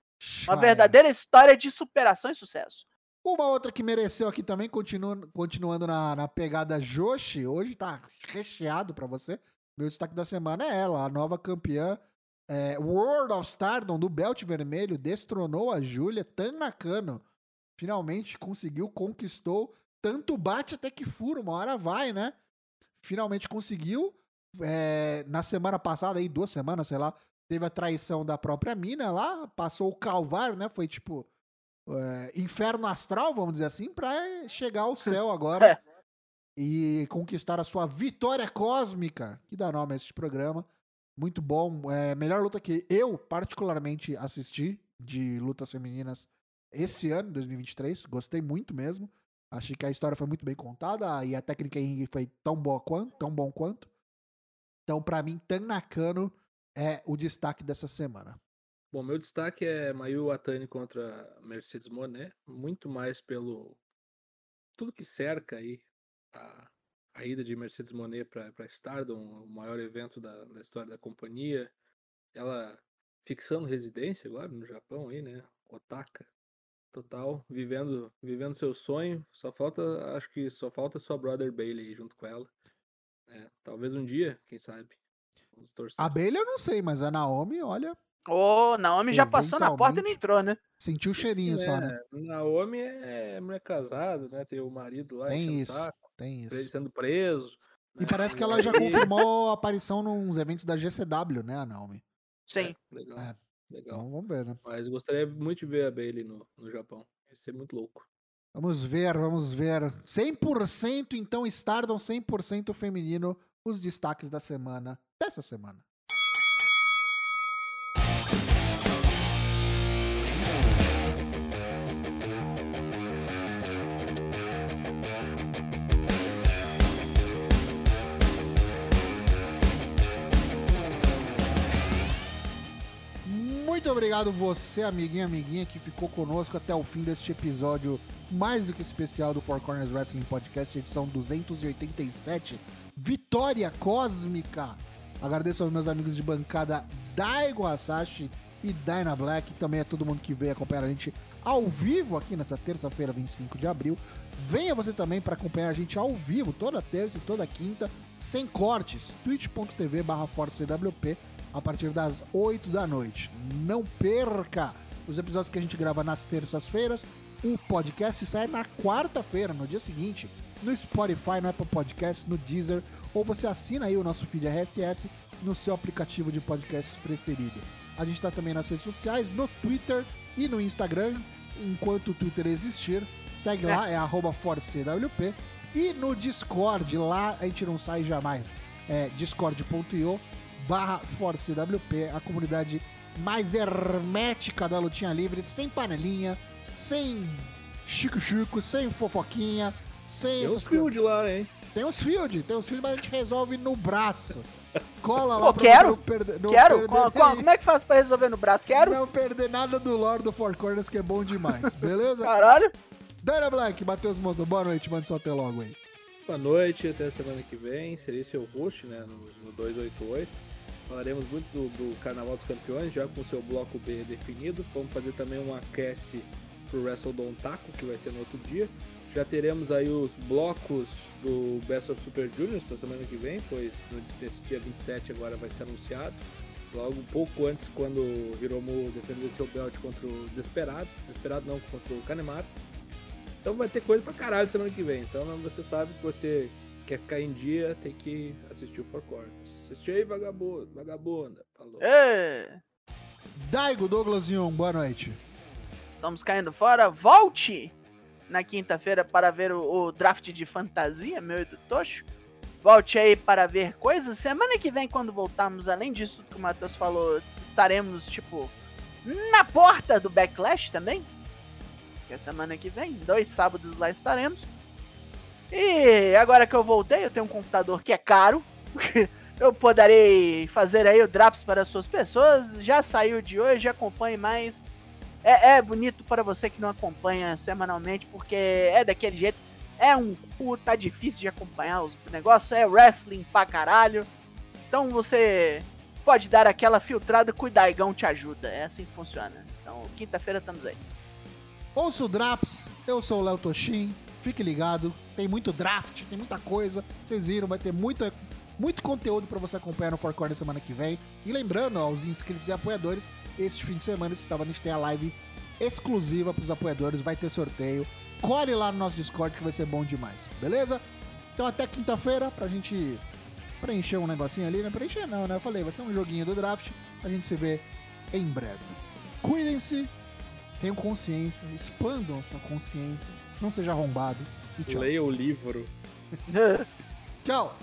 Uma verdadeira história de superação e sucesso. Uma outra que mereceu aqui também, continua, continuando na, na pegada Joshi, hoje tá recheado pra você. Meu destaque da semana é ela, a nova campeã é, World of Stardom do Belt Vermelho, destronou a Júlia Tanakano. Finalmente conseguiu, conquistou. Tanto bate até que fura, uma hora vai, né? Finalmente conseguiu. É, na semana passada, aí, duas semanas, sei lá, teve a traição da própria mina lá, passou o Calvário, né? Foi tipo é, inferno astral, vamos dizer assim, pra chegar ao céu agora [laughs] e conquistar a sua vitória cósmica, que dá nome a este programa. Muito bom. É, melhor luta que eu, particularmente, assisti de lutas femininas esse ano, 2023. Gostei muito mesmo. Achei que a história foi muito bem contada e a técnica em ringue foi tão boa quanto, tão bom quanto. Então, pra mim, Tan Nakano é o destaque dessa semana. Bom, meu destaque é Mayu Atani contra Mercedes Monet, muito mais pelo tudo que cerca aí a, a ida de Mercedes Monet para Stardom, o maior evento da, da história da companhia. Ela fixando residência agora no Japão aí, né? Otaka. Total, vivendo vivendo seu sonho. Só falta, acho que só falta sua brother Bailey aí junto com ela. É, talvez um dia, quem sabe. Vamos torcer. A Bailey eu não sei, mas a Naomi, olha, Ô, Naomi já passou na porta e não entrou, né? sentiu o cheirinho Sim, só, né? Naomi é mulher casada, né? Tem o marido lá Tem isso, saco, tem isso. sendo preso. E né, parece que ela já confirmou a aparição nos eventos da GCW, né, a Naomi? Sim. É, legal, É. legal. Então vamos ver, né? Mas gostaria muito de ver a Bailey no, no Japão. Ia ser muito louco. Vamos ver, vamos ver. 100% então Stardom, 100% feminino, os destaques da semana, dessa semana. Obrigado você, amiguinho, amiguinha, que ficou conosco até o fim deste episódio mais do que especial do Four Corners Wrestling Podcast, edição 287, Vitória Cósmica. Agradeço aos meus amigos de bancada Daigo Asashi e Dyna Black, também a todo mundo que veio acompanhar a gente ao vivo aqui nessa terça-feira, 25 de abril. Venha você também para acompanhar a gente ao vivo, toda terça e toda quinta, sem cortes, twitch.tv barra ForceWP, a partir das 8 da noite. Não perca os episódios que a gente grava nas terças-feiras. O podcast sai na quarta-feira, no dia seguinte, no Spotify, no Apple Podcasts, no Deezer, ou você assina aí o nosso feed RSS no seu aplicativo de podcasts preferido. A gente está também nas redes sociais, no Twitter e no Instagram, enquanto o Twitter existir. Segue lá, é arroba ForceWP. E no Discord, lá a gente não sai jamais. É discord.io barra ForceWP, a comunidade mais hermética da lutinha livre, sem panelinha, sem chico-chico, sem fofoquinha, sem Tem uns field lá, hein? Tem uns field, tem uns field, mas a gente resolve no braço. Cola lá Pô, quero, perder, não Quero? perder Co- co- como é que faz pra resolver no braço? Quero? não perder nada do lore do Four Corners, que é bom demais, [laughs] beleza? Caralho. Dana Black, Matheus Moto, boa noite, manda só até logo aí. Boa noite, até semana que vem. Serei seu host, né, no, no 288. Falaremos muito do, do Carnaval dos Campeões, já com seu bloco B definido. Vamos fazer também um aquece pro WrestleDon Taco, que vai ser no outro dia. Já teremos aí os blocos do Best of Super Juniors para semana que vem, pois nesse dia 27 agora vai ser anunciado. Logo um pouco antes, quando o Hiromu defender seu belt contra o Desperado. Desperado não, contra o Kanemaru. Então vai ter coisa pra caralho semana que vem. Então você sabe que você quer ficar em dia, tem que assistir o Four Corners. Assistir aí, vagabundo, vagabunda. Falou. Ê, Daigo Douglas Young, boa noite. estamos caindo fora. Volte na quinta-feira para ver o, o draft de fantasia, meu e do Tocho. Volte aí para ver coisas. Semana que vem, quando voltarmos, além disso tudo que o Matheus falou, estaremos, tipo, na porta do Backlash também. Que é semana que vem, dois sábados lá estaremos. E agora que eu voltei, eu tenho um computador que é caro. [laughs] eu poderei fazer aí o Drops para as suas pessoas. Já saiu de hoje, acompanhe mais. É, é bonito para você que não acompanha semanalmente, porque é daquele jeito. É um cu, tá difícil de acompanhar os negócios, é wrestling pra caralho. Então você pode dar aquela filtrada que o Daigão te ajuda. É assim que funciona. Então, quinta-feira estamos aí. Ouço o Draps, eu sou o Léo Toshin, fique ligado, tem muito draft, tem muita coisa, vocês viram, vai ter muito, muito conteúdo pra você acompanhar no Four Corners semana que vem. E lembrando aos inscritos e apoiadores, este fim de semana, esse sábado, a gente tem a live exclusiva pros apoiadores, vai ter sorteio. Colhe lá no nosso Discord que vai ser bom demais, beleza? Então até quinta-feira pra gente preencher um negocinho ali, né? Preencher não, né? Eu falei, vai ser um joguinho do draft, a gente se vê em breve. Cuidem-se, tenham consciência, expandam sua consciência, não seja arrombado e tchau. Leia o livro. [laughs] Tchau!